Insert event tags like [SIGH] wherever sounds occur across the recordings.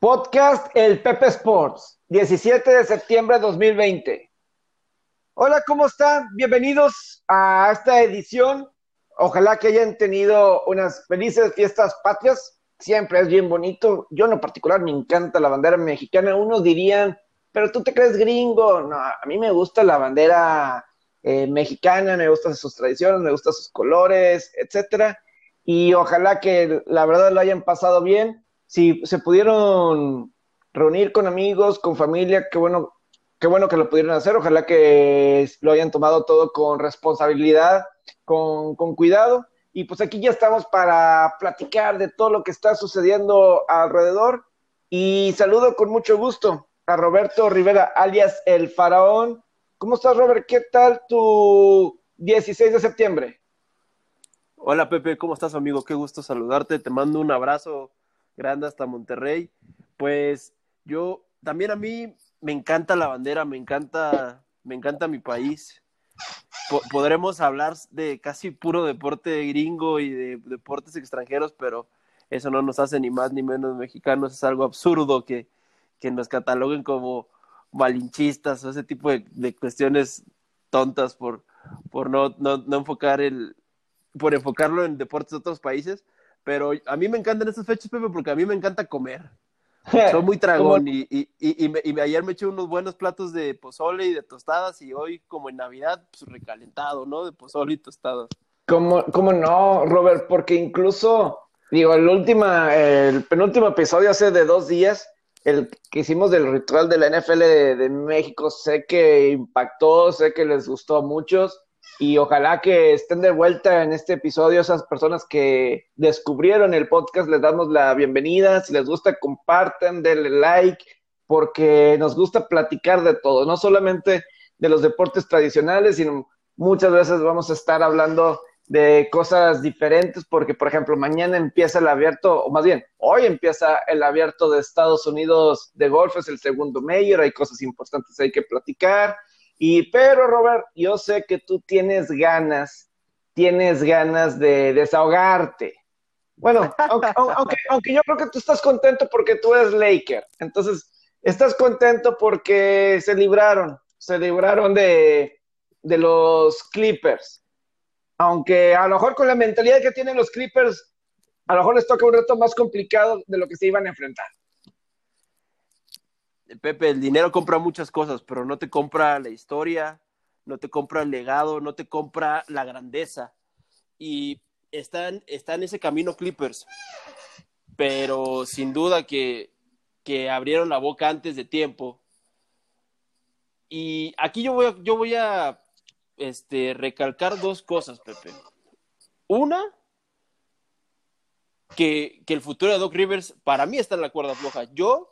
Podcast El Pepe Sports, 17 de septiembre de 2020. Hola, ¿cómo están? Bienvenidos a esta edición. Ojalá que hayan tenido unas felices fiestas patrias. Siempre es bien bonito. Yo en lo particular me encanta la bandera mexicana. Unos dirían, pero tú te crees gringo. No, a mí me gusta la bandera eh, mexicana, me gustan sus tradiciones, me gustan sus colores, etcétera. Y ojalá que la verdad lo hayan pasado bien si se pudieron reunir con amigos, con familia, qué bueno, qué bueno que lo pudieron hacer. Ojalá que lo hayan tomado todo con responsabilidad, con, con cuidado. Y pues aquí ya estamos para platicar de todo lo que está sucediendo alrededor. Y saludo con mucho gusto a Roberto Rivera, alias El Faraón. ¿Cómo estás, Robert? ¿Qué tal tu 16 de septiembre? Hola, Pepe, ¿cómo estás, amigo? Qué gusto saludarte. Te mando un abrazo grande hasta Monterrey. Pues yo también a mí me encanta la bandera, me encanta, me encanta mi país. podremos hablar de casi puro deporte gringo y de deportes extranjeros, pero eso no nos hace ni más ni menos mexicanos. Es algo absurdo que, que nos cataloguen como malinchistas o ese tipo de, cuestiones tontas por, por no, no, no enfocar el, por enfocarlo en deportes de otros países pero a mí me encantan estas fechas, Pepe, porque a mí me encanta comer. [LAUGHS] Soy muy tragón y, y, y, ayer me eché unos buenos platos de pozole y de tostadas y hoy, como en Navidad, pues recalentado, ¿no? De pozole y tostadas. ¿Cómo, cómo no, Robert? Porque incluso, digo, el, última, el penúltimo episodio hace de dos días, el que hicimos del ritual de la NFL de, de México, sé que impactó, sé que les gustó a muchos y ojalá que estén de vuelta en este episodio esas personas que descubrieron el podcast, les damos la bienvenida, si les gusta compartan, denle like, porque nos gusta platicar de todo, no solamente de los deportes tradicionales, sino muchas veces vamos a estar hablando de cosas diferentes, porque por ejemplo mañana empieza el abierto, o más bien, hoy empieza el abierto de Estados Unidos de golf, es el segundo mayor, hay cosas importantes hay que platicar, y pero Robert, yo sé que tú tienes ganas, tienes ganas de desahogarte. Bueno, [LAUGHS] aunque, aunque, yo creo que tú estás contento porque tú eres Laker. Entonces, estás contento porque se libraron, se libraron de, de los Clippers. Aunque a lo mejor con la mentalidad que tienen los Clippers, a lo mejor les toca un reto más complicado de lo que se iban a enfrentar. Pepe, el dinero compra muchas cosas, pero no te compra la historia, no te compra el legado, no te compra la grandeza. Y están, está en ese camino Clippers, pero sin duda que, que abrieron la boca antes de tiempo. Y aquí yo voy a, yo voy a este, recalcar dos cosas, Pepe. Una, que, que el futuro de Doc Rivers para mí está en la cuerda floja. Yo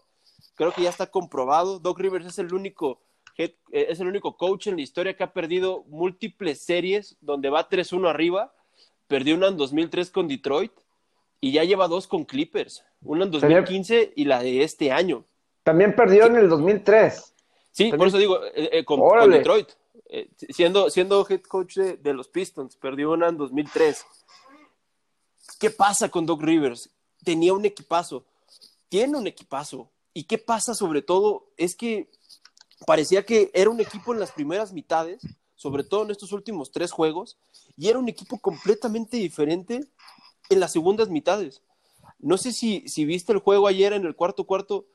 creo que ya está comprobado. Doc Rivers es el único eh, es el único coach en la historia que ha perdido múltiples series donde va 3-1 arriba. Perdió una en 2003 con Detroit y ya lleva dos con Clippers. Una en 2015 y la de este año. También perdió en el 2003. Sí, por eso digo, eh, eh, con, Detroit. siendo, siendo head coach de, de, los Pistons, perdió una en 2003. ¿Qué pasa con Doc Rivers? Tenía un equipazo. Tiene un equipazo ¿Y qué pasa sobre todo? Es que parecía que era un equipo en las primeras mitades, sobre todo en estos últimos tres juegos, y era un equipo completamente diferente en las segundas mitades. No sé si, si viste el juego ayer en el cuarto cuarto,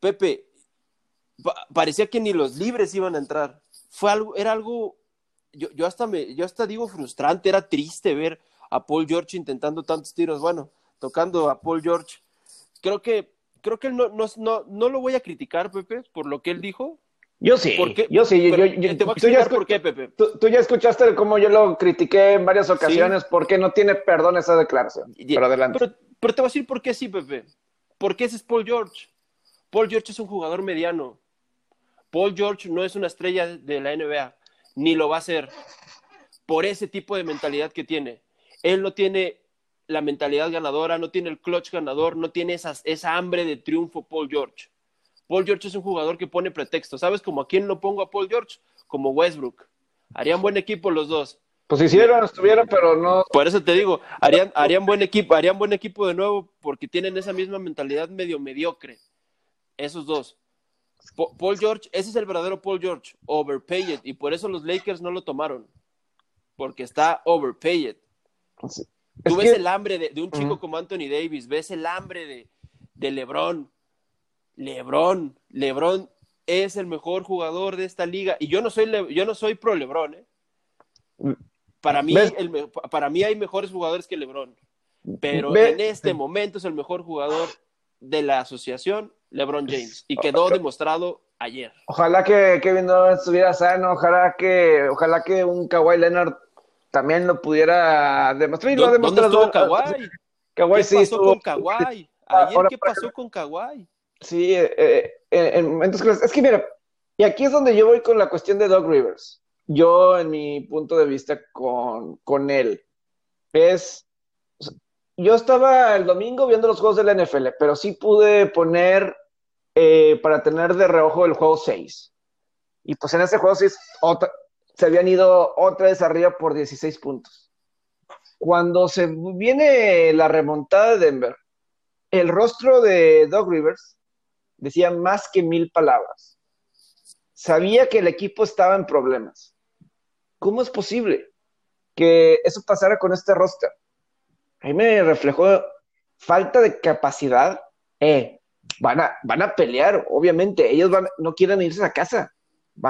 Pepe, parecía que ni los libres iban a entrar. Fue algo, era algo, yo, yo, hasta me, yo hasta digo frustrante, era triste ver a Paul George intentando tantos tiros, bueno, tocando a Paul George. Creo que creo que no, no, no, no lo voy a criticar, Pepe, por lo que él dijo. Yo sí, yo sí. Yo, te voy a explicar por qué, Pepe. Tú, ya escuchaste cómo yo lo critiqué en varias ocasiones, porque no tiene perdón esa declaración. Pero adelante. Pero, te voy a decir por qué sí, Pepe. Porque ese es Paul George. Paul George es un jugador mediano. Paul George no es una estrella de la NBA, ni lo va a ser por ese tipo de mentalidad que tiene. Él no tiene la mentalidad ganadora, no tiene el clutch ganador, no tiene esa hambre de triunfo Paul George. Paul George es un jugador que pone pretexto. ¿Sabes como a quién lo pongo a Paul George? Como Westbrook. Harían buen equipo los dos. Pues hicieron, estuvieron, pero no. Por eso te digo, harían, harían buen equipo, harían buen equipo de nuevo porque tienen esa misma mentalidad medio mediocre. esos dos. Paul George, ese es el verdadero Paul George, overpaid, y por eso los Lakers no lo tomaron, porque está overpaid. Tú ves el hambre de, un chico como Anthony Davis, ves el hambre de, de LeBron. LeBron, LeBron es el mejor jugador de esta liga, y yo no soy, yo no soy pro LeBron, ¿eh? Para mí, para mí hay mejores jugadores que LeBron, pero en este momento es el mejor jugador de la asociación LeBron James y quedó demostrado ayer. Ojalá que Kevin Durant estuviera sano, ojalá que, ojalá que un Kawhi Leonard también lo pudiera demostrar. ¿Dónde, ¿dónde estuvo Kawhi? Kawhi ¿Qué pasó con Kawhi? Ayer, ¿qué pasó con Kawhi? Sí, eh, eh, en momentos Es que mira, y aquí es donde yo voy con la cuestión de Doug Rivers. Yo, en mi punto de vista con, con él, es yo estaba el domingo viendo los juegos de la NFL, pero sí pude poner eh, para tener de reojo el juego 6. Y pues en ese juego 6 se habían ido otra vez arriba por 16 puntos. Cuando se viene la remontada de Denver, el rostro de Doug Rivers decía más que mil palabras. Sabía que el equipo estaba en problemas. ¿Cómo es posible que eso pasara con este roster? ahí me reflejó falta de capacidad. Eh, van a, van a pelear, obviamente. Ellos van, no quieren irse a casa.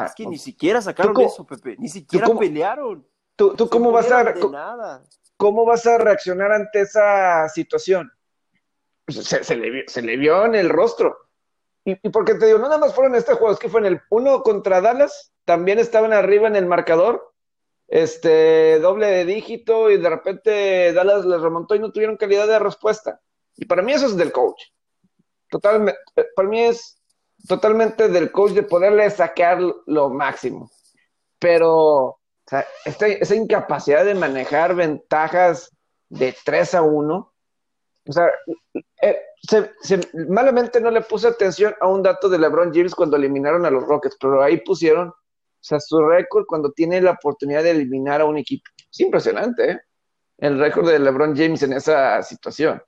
Es que ni siquiera sacaron eso, Pepe. Ni siquiera pelearon. ¿Tú, tú cómo vas a cómo vas a reaccionar ante esa situación? Pues, se, le, vio en el rostro. Y, y, porque te digo, no nada más fueron este juego, es que fue en el uno contra Dallas, también estaban arriba en el marcador este, doble de dígito y de repente Dallas les remontó y no tuvieron calidad de respuesta. Y para mí eso es del coach. Totalmente, para mí es totalmente del coach de poderle sacar lo máximo. Pero esa incapacidad de manejar ventajas de 3 a 1, o sea, eh, malamente no le puse atención a un dato de LeBron James cuando eliminaron a los Rockets, pero ahí pusieron o sea, su récord cuando tiene la oportunidad de eliminar a un equipo. Es impresionante, ¿eh? El récord de LeBron James en esa situación.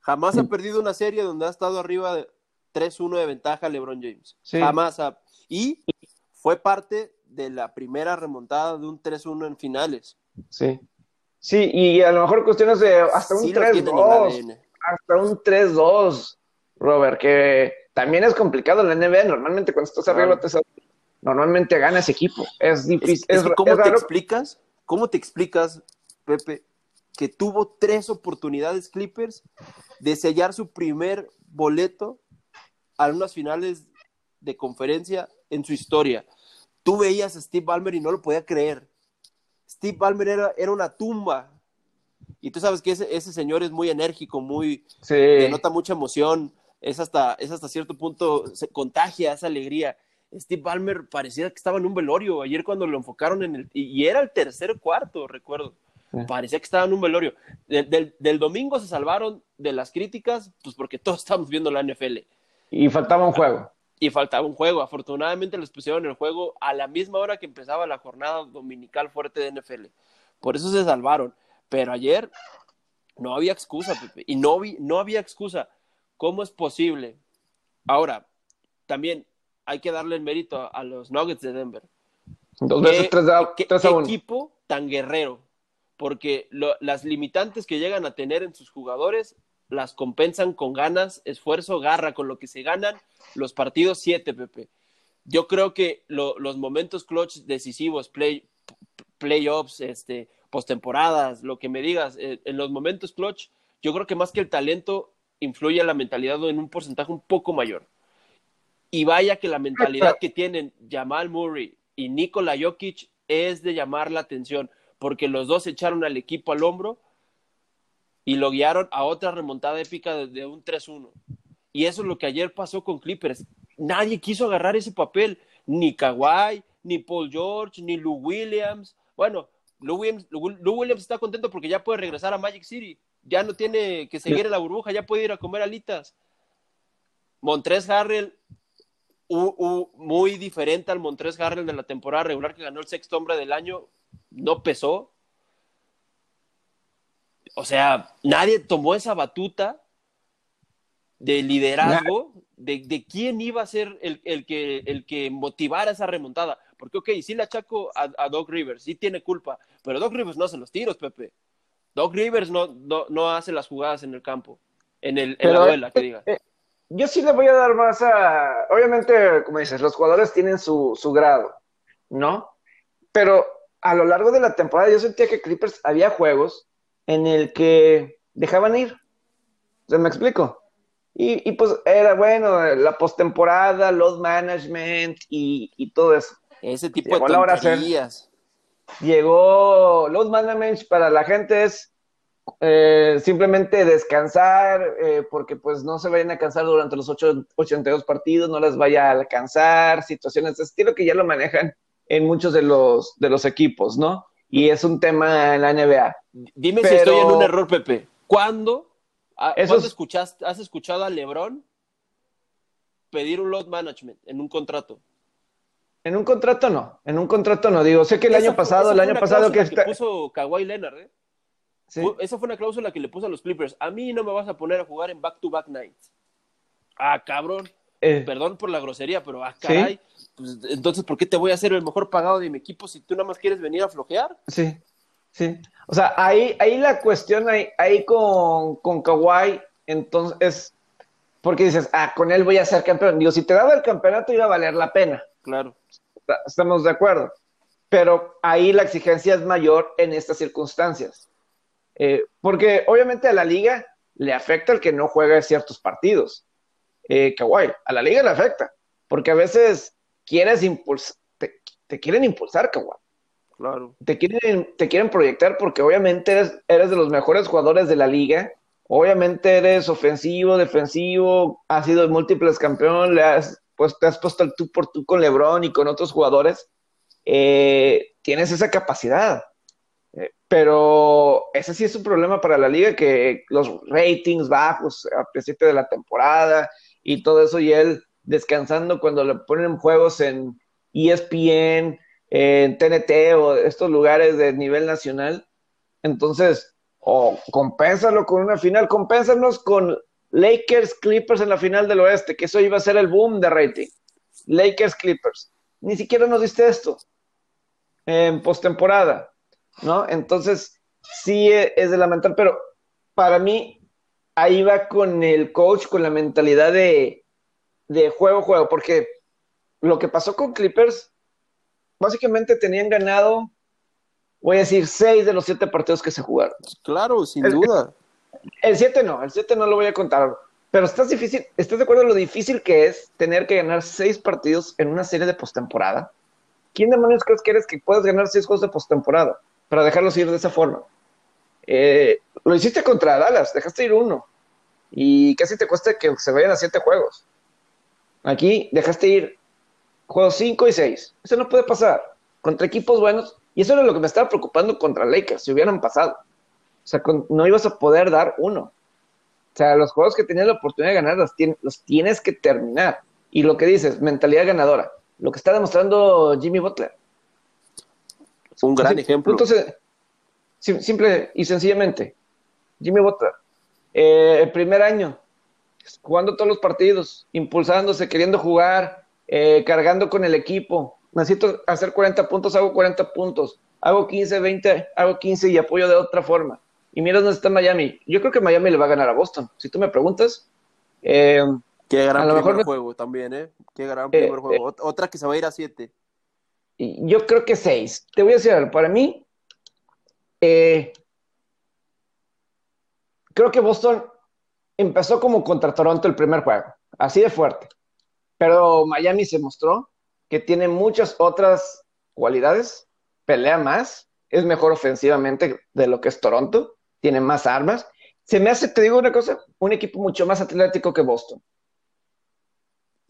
Jamás ha mm. perdido una serie donde ha estado arriba de 3-1 de ventaja LeBron James. Jamás ha. Y fue parte de la primera remontada de un 3-1 en finales. Sí. Sí, y a lo mejor cuestiones de hasta un 3-2. Hasta un 3-2, Robert, que también es complicado en la NBA. Normalmente cuando estás arriba te normalmente gana ese equipo. Es difícil. ¿Cómo te explicas? ¿Cómo te explicas, Pepe, que tuvo tres oportunidades Clippers de sellar su primer boleto a unas finales de conferencia en su historia? Tú veías a Steve Ballmer y no lo podía creer. Steve Ballmer era, era una tumba. Y tú sabes que ese, ese señor es muy enérgico, muy sí. denota mucha emoción, es hasta, es hasta cierto punto, se contagia esa alegría. Steve Ballmer parecía que estaba en un velorio ayer cuando lo enfocaron en el... Y era el tercer cuarto, recuerdo. Parecía que estaba en un velorio. del, domingo se salvaron de las críticas, pues porque [LAUGHS] todos estamos viendo la NFL. Y faltaba un juego. Y faltaba un juego. Afortunadamente les pusieron el juego a la misma hora que empezaba la jornada dominical fuerte de NFL. Por eso se salvaron. Pero ayer no había excusa, Pepe. Y no, vi, no había excusa. ¿Cómo es posible? Ahora, también hay que darle el mérito a, los Nuggets de Denver. Dos veces tres a, qué, equipo tan guerrero, porque las limitantes que llegan a tener en sus jugadores las compensan con ganas, esfuerzo, garra, con lo que se ganan los partidos 7, Pepe. Yo creo que los momentos clutch decisivos, play, playoffs, este, postemporadas, lo que me digas, eh, en los momentos clutch, yo creo que más que el talento influye la mentalidad en un porcentaje un poco mayor. Y vaya que la mentalidad que tienen Jamal Murray y Nikola Jokic es de llamar la atención, porque los dos echaron al equipo al hombro y lo guiaron a otra remontada épica de, un 3-1. Y eso es lo que ayer pasó con Clippers. Nadie quiso agarrar ese papel, ni Kawhi, ni Paul George, ni Lou Williams. Bueno, Lou Williams, Williams está contento porque ya puede regresar a Magic City. Ya no tiene que seguir en la burbuja, ya puede ir a comer alitas. Montrez Harrell muy diferente al Montrés Harrell de la temporada regular que ganó el sexto hombre del año, no pesó. O sea, nadie tomó esa batuta de liderazgo, de, quién iba a ser el, que, el que motivara esa remontada. Porque, ok, sí le achaco a, Doc Rivers, sí tiene culpa, pero Doc Rivers no hace los tiros, Pepe. Doc Rivers no, no, hace las jugadas en el campo, en, el, en la duela, que diga. Eh, yo sí le voy a dar más a. Obviamente, como dices, los jugadores tienen su, su grado, ¿no? Pero a lo largo de la temporada yo sentía que Clippers había juegos en el que dejaban ir. ¿Se me explico? Y, pues era bueno, la postemporada, load management y, todo eso. Ese tipo de tonterías. Llegó load management para la gente es eh, simplemente descansar, eh, porque pues no se vayan a cansar durante los 82 partidos, no les vaya a alcanzar, situaciones de estilo que ya lo manejan en muchos de los, de los equipos, ¿no? Y es un tema en la NBA. Dime si estoy en un error, Pepe. ¿Cuándo, escuchaste, has escuchado a LeBron pedir un load management en un contrato? En un contrato no, en un contrato no. Digo, sé que el año pasado, el año pasado que, que puso Kawhi Leonard, ¿eh? Esa fue una cláusula que le puso a los Clippers. A mí no me vas a poner a jugar en back-to-back nights. Ah, cabrón. Eh. Perdón por la grosería, pero ah, caray. Pues, entonces, ¿por qué te voy a hacer el mejor pagado de mi equipo si tú nada más quieres venir a flojear? Sí, sí. O sea, ahí, ahí la cuestión, ahí, ahí con, con Kawhi, entonces, es porque dices, ah, con él voy a ser campeón. Digo, si te daba el campeonato iba a valer la pena. Claro. Estamos de acuerdo. Pero ahí la exigencia es mayor en estas circunstancias. Eh, porque obviamente a la liga le afecta el que no juegue ciertos partidos. Eh, Kawhi, a la liga le afecta, porque a veces quieres impulsar, te, quieren impulsar, Kawhi. Claro. Te quieren, te quieren proyectar porque obviamente eres, eres de los mejores jugadores de la liga. Obviamente eres ofensivo, defensivo, has sido múltiples campeón, le has, pues, te has puesto el tú por tú con LeBron y con otros jugadores. Eh, tienes esa capacidad. Eh, pero ese sí es un problema para la liga, que los ratings bajos a principio de la temporada y todo eso, y él descansando cuando le ponen juegos en ESPN, en TNT o estos lugares de nivel nacional. Entonces, o compénsalo con una final, compénsanos con Lakers Clippers en la final del oeste, que eso iba a ser el boom de rating. Lakers Clippers. Ni siquiera nos diste esto en postemporada, ¿no? Entonces, sí es de lamentar, pero para mí ahí va con el coach, con la mentalidad de de juego juego, porque lo que pasó con Clippers, básicamente tenían ganado, voy a decir, seis de los siete partidos que se jugaron. Claro, sin duda. El siete no, el siete no lo voy a contar. Pero estás difícil, ¿estás de acuerdo en lo difícil que es tener que ganar seis partidos en una serie de postemporada? ¿Quién demonios crees que eres que puedes ganar seis juegos de postemporada para dejarlos ir de esa forma? Eh, lo hiciste contra Dallas, dejaste ir uno. Y casi te cuesta que se vayan a siete juegos. Aquí dejaste ir juegos 5 y 6. Eso no puede pasar. Contra equipos buenos. Y eso era lo que me estaba preocupando contra Lakers, si hubieran pasado. O sea, no ibas a poder dar uno. O sea, los juegos que tenías la oportunidad de ganar los, tienes que terminar. Y lo que dices, mentalidad ganadora. Lo que está demostrando Jimmy Butler. Un gran ejemplo. Entonces, simple y sencillamente, Jimmy Butler, eh, el primer año, jugando todos los partidos, impulsándose, queriendo jugar, eh, cargando con el equipo. Necesito hacer 40 puntos, hago 40 puntos. Hago 15, 20, hago 15 y apoyo de otra forma. Y mira dónde está Miami. Yo creo que Miami le va a ganar a Boston. Si tú me preguntas. Eh, Qué gran primer juego también, ¿eh? Qué gran eh, primer juego. Otra que se va a ir a 7. Yo creo que 6. Te voy a decir algo. Para mí, creo que Boston empezó como contra Toronto el primer juego, así de fuerte. Pero Miami se mostró que tiene muchas otras cualidades, pelea más, es mejor ofensivamente de lo que es Toronto, tiene más armas. Se me hace, te digo una cosa, un equipo mucho más atlético que Boston.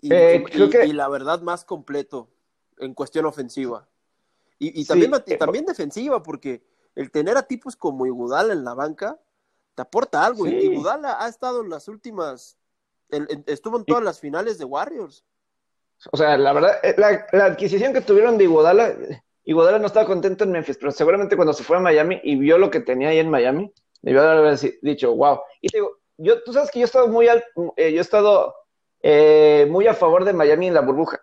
Y, eh, creo que... y la verdad más completo en cuestión ofensiva. Y, también, eh, también defensiva, porque el tener a tipos como Iguodala en la banca te aporta algo. Y Budala ha estado en las últimas, estuvo en todas las finales de Warriors. O sea, la verdad, eh, la, adquisición que tuvieron de Iguodala, Iguodala no estaba contento en Memphis, pero seguramente cuando se fue a Miami y vio lo que tenía ahí en Miami, debió haber dicho, wow. Y digo, yo, tú sabes que yo he estado muy, al, eh, yo he estado eh, muy a favor de Miami en la burbuja.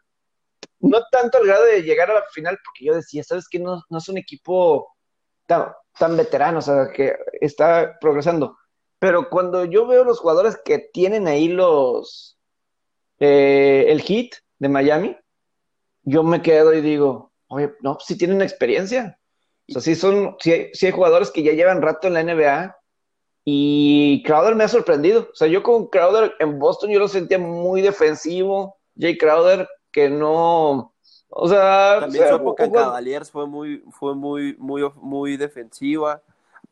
No tanto al grado de llegar a la final, porque yo decía, ¿sabes que no, no es un equipo tan, tan veterano, o sea, que está progresando. Pero cuando yo veo los jugadores que tienen ahí los, eh, el hit de Miami, yo me quedo y digo, oye, no, si tienen experiencia. O sea, sí, son, sí hay, hay, jugadores que ya llevan rato en la NBA y Crowder me ha sorprendido. O sea, yo con Crowder en Boston yo lo sentía muy defensivo. Jay Crowder que no, o sea, también su época en Cavaliers fue muy, fue muy, muy, muy defensiva.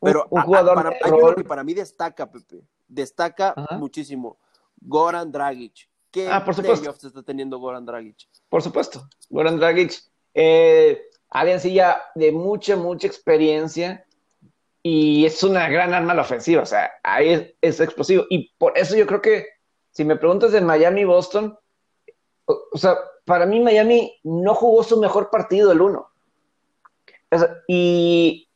Pero un, jugador para, hay uno que para mí destaca, Pepe, destaca muchísimo. Goran Dragic. ¿Qué ah, por supuesto. está teniendo Goran Dragic? Por supuesto. Goran Dragic, eh, alguien sí ya de mucha, mucha experiencia y es una gran arma la ofensiva, o sea, ahí es, explosivo. Y por eso yo creo que, si me preguntas de Miami Boston, o, sea, para mí Miami no jugó su mejor partido el uno. y,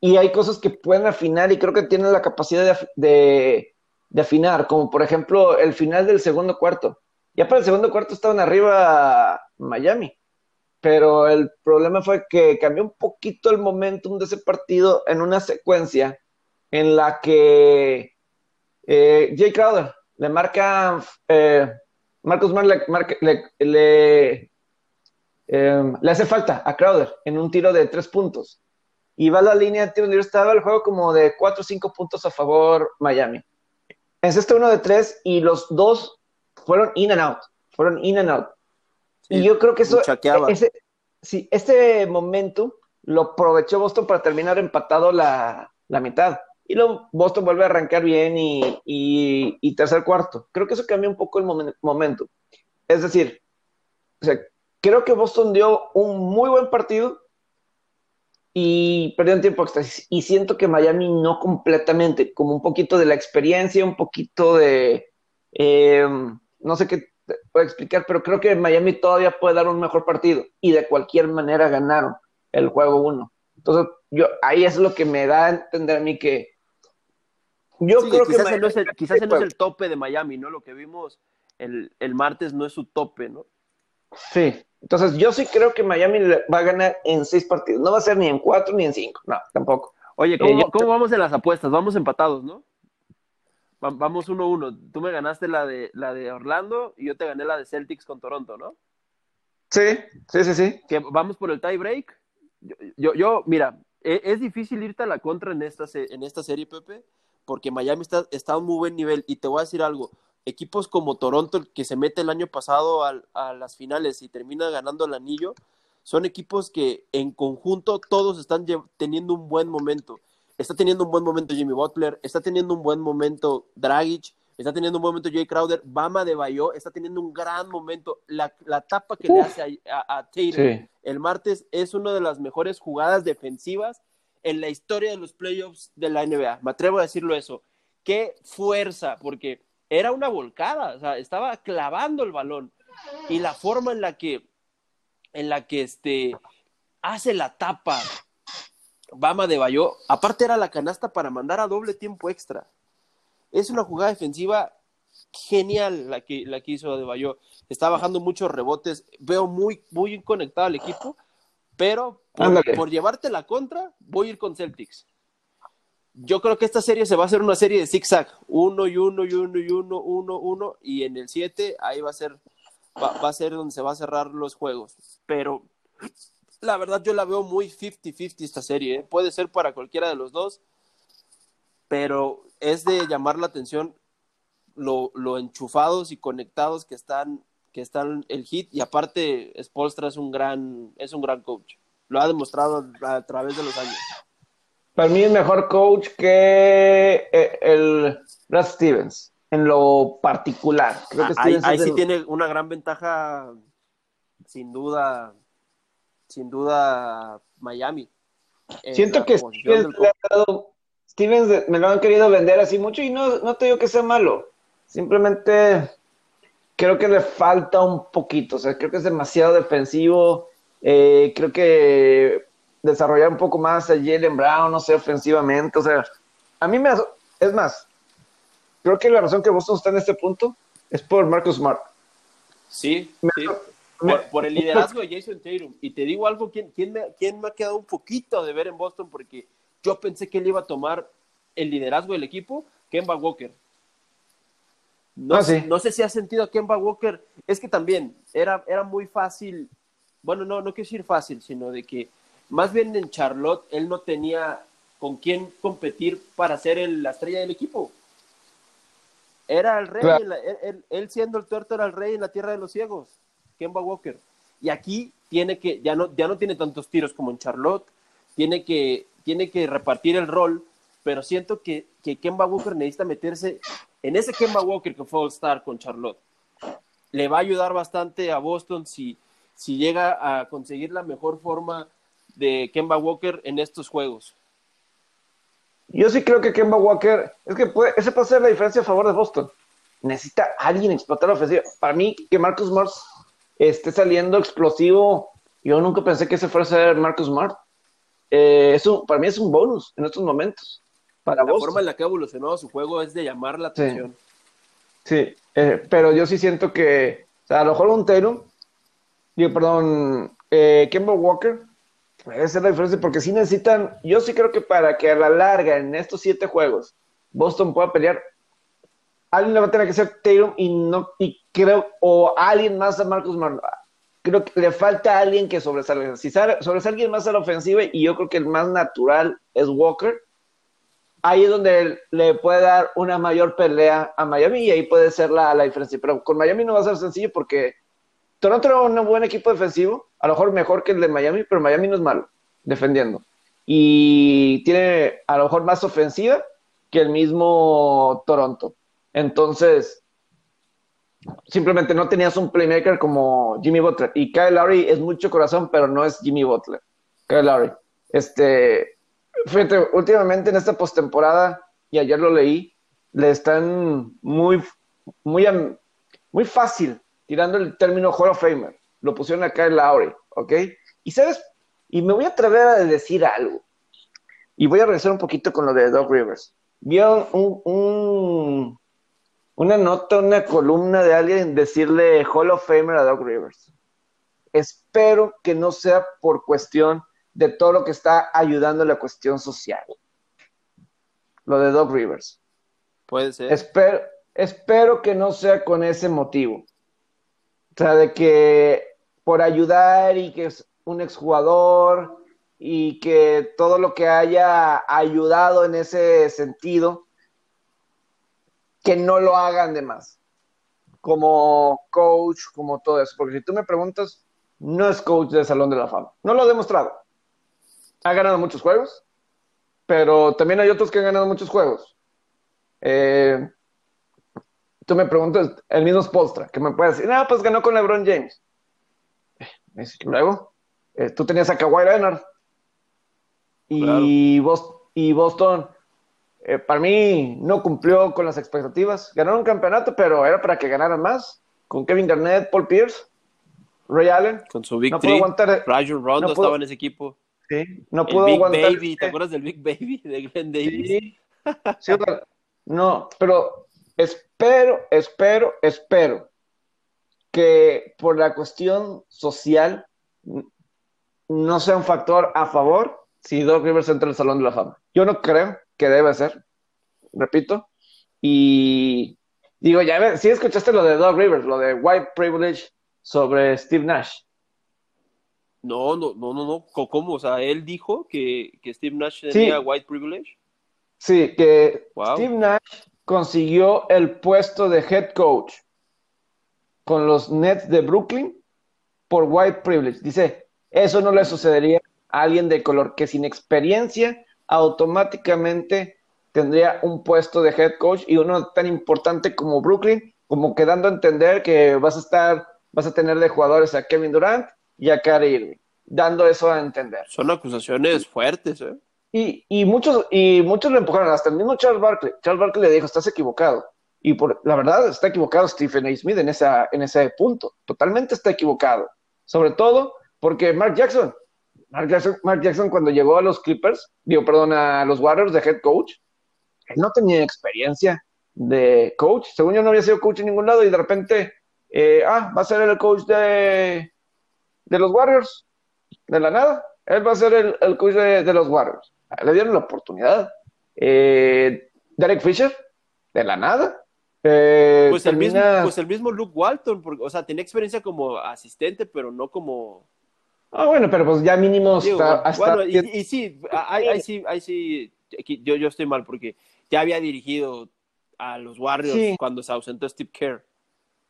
y, hay cosas que pueden afinar y creo que tienen la capacidad de, de, afinar, como por ejemplo el final del segundo cuarto. Ya para el segundo cuarto estaban arriba Miami pero el problema fue que cambió un poquito el momentum de ese partido en una secuencia en la que eh, Jay Crowder le marca, eh, Marcus le, le, em, le, hace falta a Crowder en un tiro de tres puntos. Y va a la línea de tiro libre, estaba el juego como de cuatro o cinco puntos a favor Miami. Es este uno de tres y los dos fueron in and out, fueron in and out y yo creo que eso, ese, sí, este momento lo aprovechó Boston para terminar empatado la, mitad. Y luego Boston vuelve a arrancar bien y, y, tercer cuarto. Creo que eso cambió un poco el momento. Es decir, creo que Boston dio un muy buen partido y perdió un tiempo extra. Y siento que Miami no completamente, como un poquito de la experiencia, un poquito de, eh, no sé qué puedo explicar, pero creo que Miami todavía puede dar un mejor partido y de cualquier manera ganaron el juego uno. Entonces, yo ahí es lo que me da a entender a mí que yo creo quizás que no es el, quizás no es el tope de Miami, ¿no? Lo que vimos el, el, martes no es su tope, ¿no? Sí, entonces yo sí creo que Miami va a ganar en seis partidos. No va a ser ni en cuatro ni en cinco, no, tampoco. Oye, ¿cómo, eh, ¿cómo vamos en las apuestas? Vamos empatados, ¿no? Vamos uno a uno. Tú me ganaste la de, la de Orlando y yo te gané la de Celtics con Toronto, ¿no? Sí, sí, sí, sí. Que vamos por el tie break. Yo, yo, mira, e, es, difícil irte a la contra en esta, en esta serie, Pepe, porque Miami está, está a un muy buen nivel. Y te voy a decir algo, equipos como Toronto, que se mete el año pasado a las finales y termina ganando el anillo, son equipos que en conjunto todos están teniendo un buen momento está teniendo un buen momento Jimmy Butler, está teniendo un buen momento Dragic, está teniendo un buen momento Jay Crowder, Bama de Bayo está teniendo un gran momento. La, tapa que le hace a, a, Taylor el martes es una de las mejores jugadas defensivas en la historia de los playoffs de la NBA. Me atrevo a decirlo eso. Qué fuerza, porque era una volcada, estaba clavando el balón. Y la forma en la que, en la que este, hace la tapa, Bama de Bayo, aparte era la canasta para mandar a doble tiempo extra. Es una jugada defensiva genial la que, la que hizo de Bayo. Está bajando muchos rebotes. Veo muy, muy conectado al equipo, pero por, llevarte la contra, voy a ir con Celtics. Yo creo que esta serie se va a hacer una serie de zigzag. Uno y uno y uno y uno, uno, uno. Y en el 7 ahí va a ser, va a ser donde se va a cerrar los juegos. Pero la verdad yo la veo muy 50-50 esta serie. ¿eh? Puede ser para cualquiera de los dos, pero es de llamar la atención lo, enchufados y conectados que están, que están el hit. Y aparte, Spolstra es un gran, es un gran coach. Lo ha demostrado a, través de los años. Para mí es mejor coach que eh, el Brad Stevens, en lo particular. Creo que ah, ahí sí tiene una gran ventaja, sin duda, sin duda Miami. Siento que Stevens, me lo han querido vender así mucho y no, no te digo que sea malo. Simplemente creo que le falta un poquito. O sea, creo que es demasiado defensivo. Eh, creo que desarrollar un poco más a Jalen Brown, no sé, ofensivamente. O sea, a mí me. Es más, creo que la razón que Boston está en este punto es por Marcus Smart. Sí, sí. Por, el liderazgo de Jason Tatum. Y te digo algo, ¿quién, quién, me, ¿quién me ha quedado un poquito de ver en Boston? Porque yo pensé que él iba a tomar el liderazgo del equipo, Kemba Walker. No, ah, no sé si has sentido a Kemba Walker. Es que también era, era muy fácil. Bueno, no, no quiero decir fácil, sino de que más bien en Charlotte él no tenía con quién competir para ser la estrella del equipo. Era el rey, él, siendo el tuerto era el rey en la tierra de los ciegos, Kemba Walker. Y aquí tiene que, ya no, ya no tiene tantos tiros como en Charlotte, tiene que, tiene que repartir el rol, pero siento que, que Kemba Walker necesita meterse en ese Kemba Walker que fue All-Star con Charlotte. Le va a ayudar bastante a Boston si, si llega a conseguir la mejor forma de Kemba Walker en estos juegos. Yo sí creo que Kemba Walker, es que puede, ese puede ser la diferencia a favor de Boston. Necesita alguien explotar la ofensiva. Para mí, que Marcus Smart esté saliendo explosivo, yo nunca pensé que ese fuera a ser Marcus Smart. Eh, eso para mí es un bonus en estos momentos. Para la forma en la que ha evolucionado su juego es de llamar la atención. Sí, eh, pero yo sí siento que, o sea, a lo mejor un Tatum, digo, perdón, eh, Kemba Walker Puede ser la diferencia porque si necesitan, yo sí creo que para que a la larga en estos siete juegos Boston pueda pelear, alguien le va a tener que ser Tatum y no, y creo, o alguien más a Marcus Smart. Creo que le falta alguien que sobresalga. Si sale, sobresale alguien más a la ofensiva, y yo creo que el más natural es Walker, ahí es donde le puede dar una mayor pelea a Miami y ahí puede ser la, la diferencia. Pero con Miami no va a ser sencillo porque Toronto era un buen equipo defensivo, a lo mejor mejor que el de Miami, pero Miami no es malo defendiendo. Y tiene a lo mejor más ofensiva que el mismo Toronto. Entonces, simplemente no tenías un playmaker como Jimmy Butler. Y Kyle Lowry es mucho corazón, pero no es Jimmy Butler. Kyle Lowry. Este, fíjate, últimamente en esta postemporada, y ayer lo leí, le están muy, muy, muy fácil tirando el término Hall of Famer. Lo pusieron acá en Lowry, ¿ok? Y sabes, y me voy a atrever a decir algo. Y voy a regresar un poquito con lo de Doc Rivers. Vio un, una nota, una columna de alguien decirle Hall of Famer a Doc Rivers. Espero que no sea por cuestión de todo lo que está ayudando a la cuestión social. Lo de Doc Rivers. Puede ser. Espero, espero que no sea con ese motivo. O sea, de que por ayudar y que es un exjugador y que todo lo que haya ayudado en ese sentido, que no lo hagan de más. Como coach, como todo eso. Porque si tú me preguntas, no es coach del Salón de la Fama. No lo ha demostrado. Ha ganado muchos juegos, pero también hay otros que han ganado muchos juegos. Eh, tú me preguntas, el mismo Spolstra, que me puede decir, no, pues ganó con LeBron James. luego, eh, tú tenías a Kawhi Leonard. Y, y Boston, eh, para mí, no cumplió con las expectativas. Ganaron un campeonato, pero era para que ganaran más. Con Kevin Garnett, Paul Pierce, Ray Allen. Con su Big no pudo aguantar. Rajon Rondo estaba en ese equipo. Sí, no pudo Big aguantar. Baby, ¿te acuerdas del Big Baby de Glenn Davis? sí no, pero espero, espero, espero que por la cuestión social no sea un factor a favor si Doc Rivers entra al Salón de la Fama. Yo no creo que debe ser, repito. Y digo, ya ves, si escuchaste lo de Doc Rivers, lo de white privilege sobre Steve Nash. No, no, no, no, no. ¿Cómo? O sea, él dijo que, Steve Nash tenía white privilege. Sí, que Steve Nash consiguió el puesto de head coach con los Nets de Brooklyn por white privilege. Dice, eso no le sucedería a alguien de color que sin experiencia automáticamente tendría un puesto de head coach y uno tan importante como Brooklyn, como quedando a entender que vas a estar, vas a tener de jugadores a Kevin Durant y a Kyrie Irving, dando eso a entender. Son acusaciones fuertes, ¿eh? Y, muchos, y muchos lo empujaron, hasta el mismo Charles Barkley. Charles Barkley le dijo, estás equivocado. Y por, la verdad está equivocado Stephen A. Smith en, esa, en ese punto. Totalmente está equivocado. Sobre todo porque Mark Jackson, Mark Jackson, Mark Jackson cuando llegó a los Clippers, digo, perdón, a los Warriors de head coach, él no tenía experiencia de coach. Según yo no había sido coach en ningún lado y de repente, eh, ah, va a ser el coach de, de los Warriors, de la nada. Él va a ser el, coach de, los Warriors. Le dieron la oportunidad. Eh, Derek Fisher, de la nada. Eh, pues, el mismo, pues el mismo Luke Walton, porque, o sea, tenía experiencia como asistente, pero no como... Ah, bueno, pero pues ya mínimo Bueno, y, sí, ahí, sí, ahí sí, yo, yo estoy mal, porque ya había dirigido a los Warriors cuando se ausentó Steve Kerr.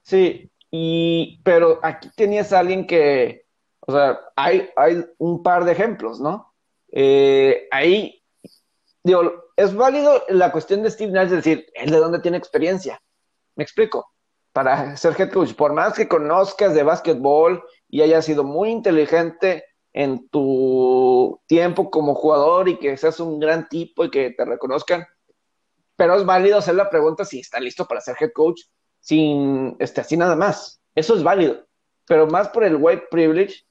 Sí, y, pero aquí tenías a alguien que, o sea, hay, hay un par de ejemplos, ¿no? Eh, ahí, digo, es válido la cuestión de Steve Nash, es decir, él de dónde tiene experiencia. Me explico. Para ser head coach, por más que conozcas de básquetbol y hayas sido muy inteligente en tu tiempo como jugador y que seas un gran tipo y que te reconozcan, pero es válido hacer la pregunta si está listo para ser head coach sin, este, así nada más. Eso es válido. Pero más por el white privilege,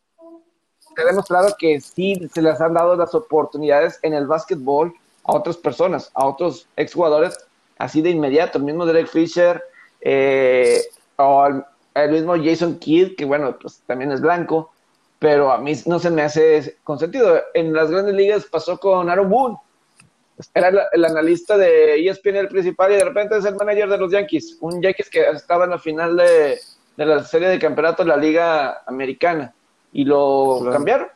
ha demostrado que sí se les han dado las oportunidades en el básquetbol a otras personas, a otros exjugadores, así de inmediato. El mismo Derek Fisher, eh, o el, mismo Jason Kidd, que bueno, pues también es blanco, pero a mí no se me hace consentido. En las grandes ligas pasó con Aaron Boone era el, analista de ESPN el principal y de repente es el manager de los Yankees, un Yankees que estaba en la final de, la serie de campeonato de la Liga Americana y lo cambiaron.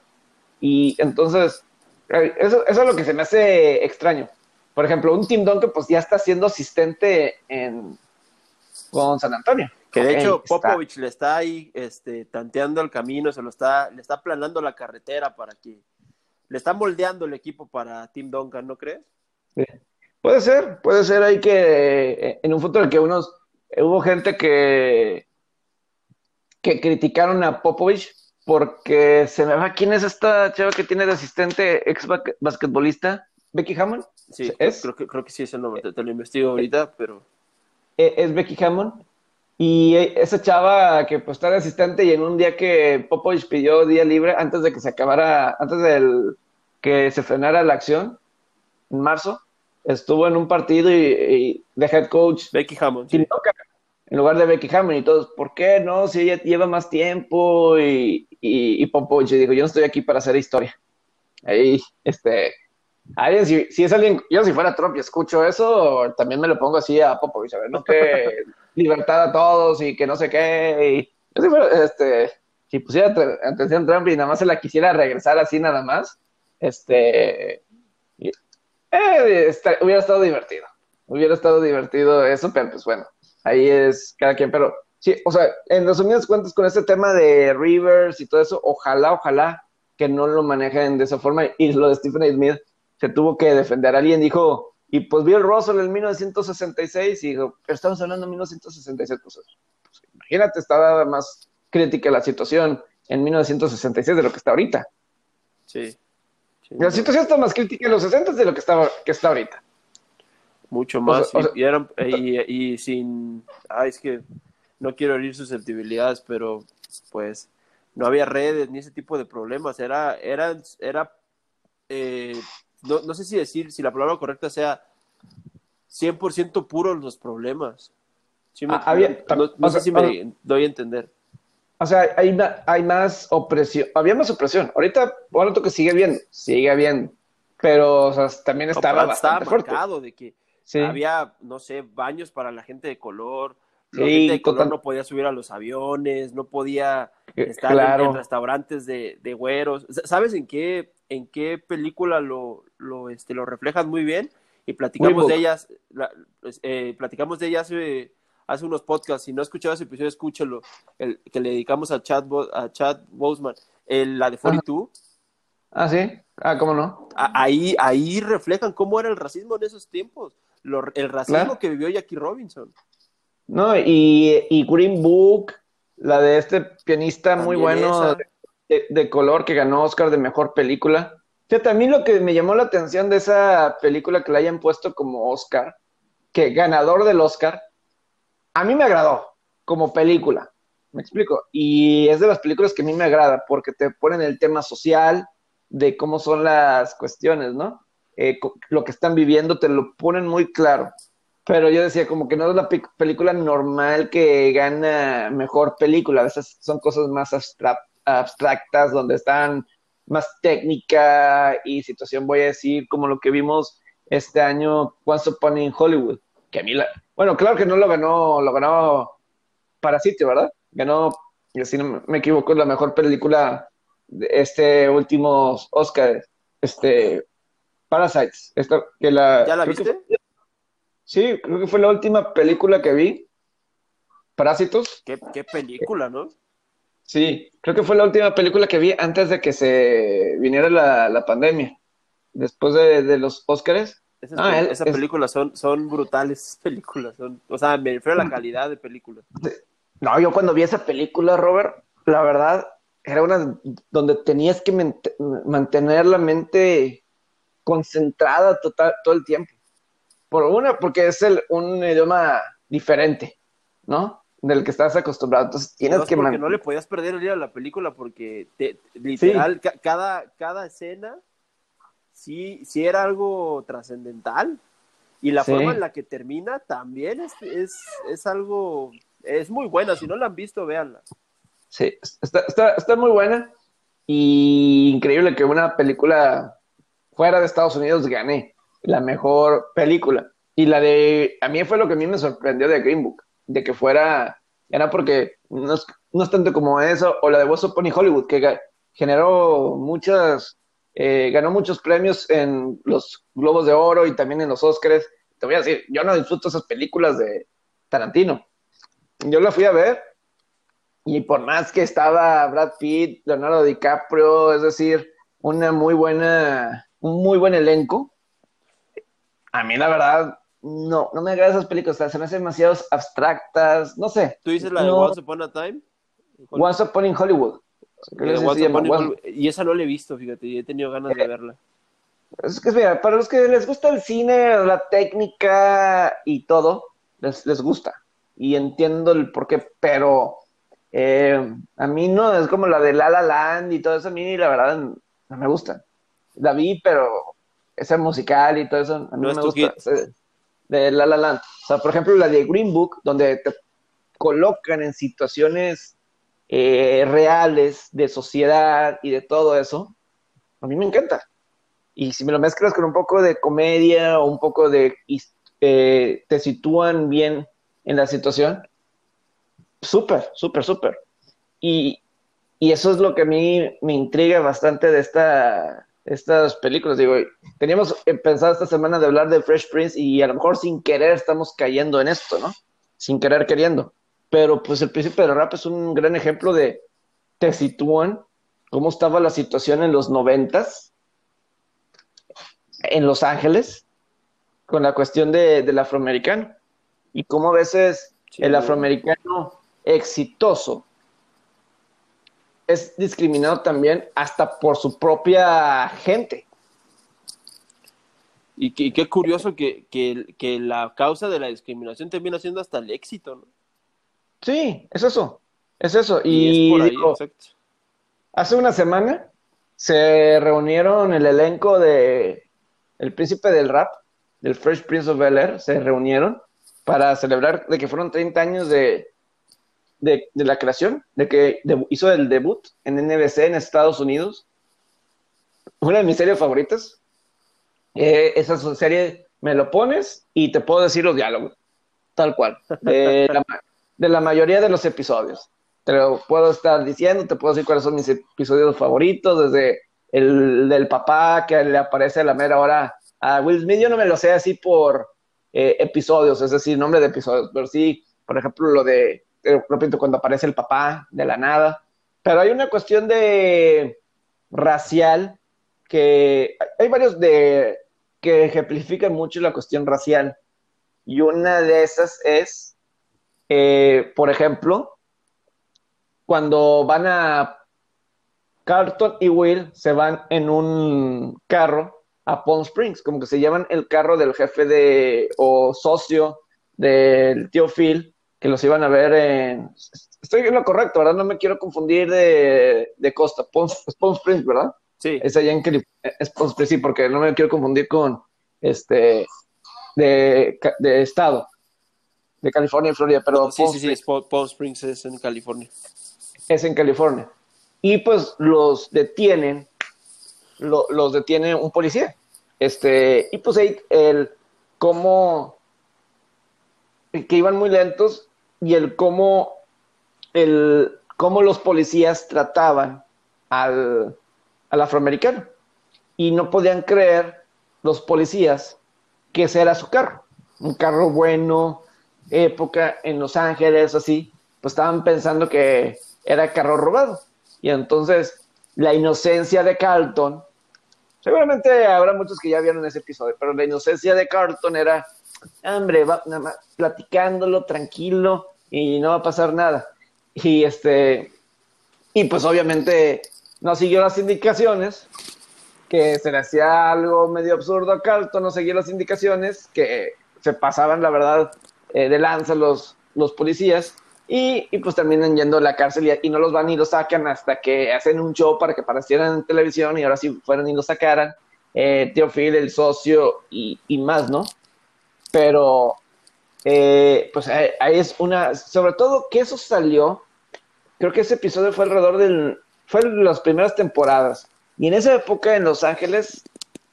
Y entonces, eso, eso, es lo que se me hace extraño. Por ejemplo, un Tim Duncan pues ya está siendo asistente en, con San Antonio. Que de hecho Popovich le está ahí este, tanteando el camino, se lo está, le está planando la carretera para que le están moldeando el equipo para Tim Duncan, ¿no crees? Sí. Puede ser, puede ser ahí que eh, en un futuro que unos hubo gente que que criticaron a Popovich porque se me va quién es esta chava que tiene de asistente ex basquetbolista, Becky Hammond. Sí, ¿Es? Creo, que, creo que sí es el nombre, te, lo investigo ahorita, pero eh, es Becky Hammond y esa chava que pues está de asistente y en un día que Popovich pidió día libre antes de que se acabara, antes del que se frenara la acción, en marzo, estuvo en un partido y, de head coach. Becky Hammond. En lugar de Becky Hammond y todos, ¿por qué no? Si ella lleva más tiempo y, y, y Popovich dijo, yo no estoy aquí para hacer historia. Ahí, este, alguien, si, si, es alguien, yo si fuera Trump y escucho eso, también me lo pongo así a Popovich, a ver, no que [LAUGHS] libertad a todos y que no sé qué. Y, si, fuera, este, si pusiera atención Trump y nada más se la quisiera regresar así nada más, este, eh, hubiera estado divertido. Hubiera estado divertido eso, pero pues bueno, ahí es cada quien. Pero sí, o sea, en resumidas cuentas, con este tema de Rivers y todo eso, ojalá, ojalá que no lo manejen de esa forma. Y lo de Stephen Smith se tuvo que defender. Alguien dijo, y pues vio el Russell en 1966 y dijo, pero estamos hablando de 1966. Pues, pues, imagínate, estaba más crítica la situación en 1966 de lo que está ahorita. Sí. La situación está más crítica en los 60 de lo que, estaba, que está ahorita. Mucho más. y, sin. Ay, es que no quiero herir susceptibilidades, pero pues no había redes ni ese tipo de problemas. Era, era, era eh, no, sé si decir, si la palabra correcta sea 100% puros los problemas. Ah, no, sé si me doy a entender. O sea, hay, hay más opresión, había más opresión. Ahorita, bueno, que sigue bien, sigue bien, pero también estaba bastante marcado de que había, no sé, baños para la gente de color, de color no podía subir a los aviones, no podía eh, estar en, restaurantes de, de güeros. ¿Sabes en qué, en qué película lo, lo, este, lo reflejan muy bien? Y platicamos de ellas, eh, platicamos de ellas hace hace unos podcasts. Si no has escuchado ese episodio, escúchalo. El que le dedicamos a Chad, a Chad Boseman. El, la de 42. Ah, sí. Ah, ¿cómo no? ahí, ahí reflejan cómo era el racismo en esos tiempos. el racismo que vivió Jackie Robinson. No, y, y Green Book, la de este pianista muy bueno de, color que ganó Oscar de mejor película. Fíjate, a mí lo que me llamó la atención de esa película que la hayan puesto como Oscar, que ganador del Oscar, a mí me agradó como película, me explico, y es de las películas que a mí me agrada porque te ponen el tema social de cómo son las cuestiones, ¿no? Eh, lo que están viviendo te lo ponen muy claro. Pero yo decía como que no es la película normal que gana mejor película, a veces son cosas más abstractas, donde están más técnica y situación, voy a decir, como lo que vimos este año, Once Upon in Hollywood, que a mí, la, bueno, claro que no lo ganó, lo ganó Parasite, ¿verdad? Ganó, si no me equivoco, la mejor película de este último Oscar, este, Parasites. que la, ¿Ya la viste? Sí, creo que fue la última película que vi. Parásitos. ¿Qué, qué película, ¿no? Sí, creo que fue la última película que vi antes de que se viniera la, pandemia. Después de, los Óscares. Esas, ah, películas son, son brutales películas. Son, o sea, me refiero a la calidad de película. No, yo cuando vi esa película, Robert, la verdad, era una donde tenías que mantener la mente concentrada total, todo el tiempo. Por una, porque es el, un idioma diferente, ¿no? Del que estás acostumbrado. Entonces tienes que porque no le podías perder el día a la película porque literal cada, cada escena sí, sí era algo trascendental y la forma en la que termina también es, es, es, algo, es muy buena. Si no la han visto, véanla. Sí, está, está, está muy buena y increíble que una película fuera de Estados Unidos gane la mejor película. Y la de, a mí fue lo que a mí me sorprendió de Green Book, de que fuera, era porque no es, no tanto como eso, o la de What's Pony Hollywood, que generó muchas, eh, ganó muchos premios en los Globos de Oro y también en los Oscars. Te voy a decir, yo no disfruto esas películas de Tarantino. Yo la fui a ver y por más que estaba Brad Pitt, Leonardo DiCaprio, es decir, una muy buena, un muy buen elenco, a mí la verdad, no, no me agradan esas películas, se me hacen demasiado abstractas, no sé. ¿Tú dices la de Once Upon a Time? Once Upon in Hollywood. Y esa no la he visto, fíjate, y he tenido ganas de eh, verla. Es que, mira, para los que les gusta el cine, la técnica y todo, les, les gusta. Y entiendo el porqué, pero eh, a mí no, es como la de La La Land y todo eso, a mí la verdad no me gusta. La vi, pero ese musical y todo eso, a mí no me gusta. De La La Land. O sea, por ejemplo, la de Green Book, donde te colocan en situaciones eh, reales de sociedad y de todo eso, a mí me encanta. Y si me lo mezclas con un poco de comedia o un poco de... Eh, te sitúan bien en la situación, súper, súper, súper. Y, y eso es lo que a mí me intriga bastante de esta estas películas. Digo, teníamos pensado esta semana de hablar de Fresh Prince y a lo mejor sin querer estamos cayendo en esto, ¿no? Sin querer queriendo. Pero pues el príncipe de rap es un gran ejemplo de te sitúan cómo estaba la situación en los noventas en Los Ángeles con la cuestión de, del afroamericano y cómo a veces el afroamericano exitoso es discriminado también hasta por su propia gente. Y, qué curioso que, la causa de la discriminación termina siendo hasta el éxito, ¿no? Sí, es eso, es eso. Y, hace una semana se reunieron el elenco de El Príncipe del Rap, del Fresh Prince of Bel Air, se reunieron para celebrar de que fueron 30 años de, de, la creación, de que hizo el debut en NBC en Estados Unidos. Una de mis series favoritas. Eh, esa serie me lo pones y te puedo decir los diálogos, tal cual, [LAUGHS] de la, mayoría de los episodios. Te lo puedo estar diciendo, te puedo decir cuáles son mis episodios favoritos, desde el del papá que le aparece a la mera hora a Will Smith. Yo no me lo sé así por eh, episodios, es decir, nombre de episodios, pero sí, por ejemplo, lo de repito, cuando aparece el papá de la nada. Pero hay una cuestión de racial que hay varios de que ejemplifican mucho la cuestión racial. Y una de esas es, eh, por ejemplo, cuando van a Carlton y Will se van en un carro a Palm Springs, como que se llevan el carro del jefe de o socio del tío Phil que los iban a ver en... Estoy en lo correcto, ¿verdad? No me quiero confundir de, de costa. Palm Springs, ¿verdad? Sí. Es allá en es Palm Springs, sí, porque no me quiero confundir con este de, de estado, de California y Florida, pero sí, sí, sí, Palm Springs es en California. Es en California. Y pues los detienen, los detiene un policía. Este, y pues el cómo que iban muy lentos y el cómo el cómo los policías trataban al, al afroamericano. Y no podían creer los policías que ese era su carro. Un carro bueno, época en Los Ángeles, así, pues estaban pensando que era carro robado. Y entonces la inocencia de Carlton, seguramente habrá muchos que ya vieron ese episodio, pero la inocencia de Carlton era, hombre, va, nada más platicándolo tranquilo y no va a pasar nada. Y este, y pues obviamente no siguió las indicaciones, que se le hacía algo medio absurdo a Carlton, no seguía las indicaciones, que se pasaban, la verdad, eh, de lanza los, los policías, y, y, pues terminan yendo a la cárcel y, no los van y los sacan hasta que hacen un show para que aparecieran en televisión y ahora sí fueran y los sacaran. Eh, Phil, el socio y, y, más, ¿no? Pero, eh, pues ahí, es una, sobre todo que eso salió, creo que ese episodio fue alrededor del, fue de las primeras temporadas. Y en esa época en Los Ángeles,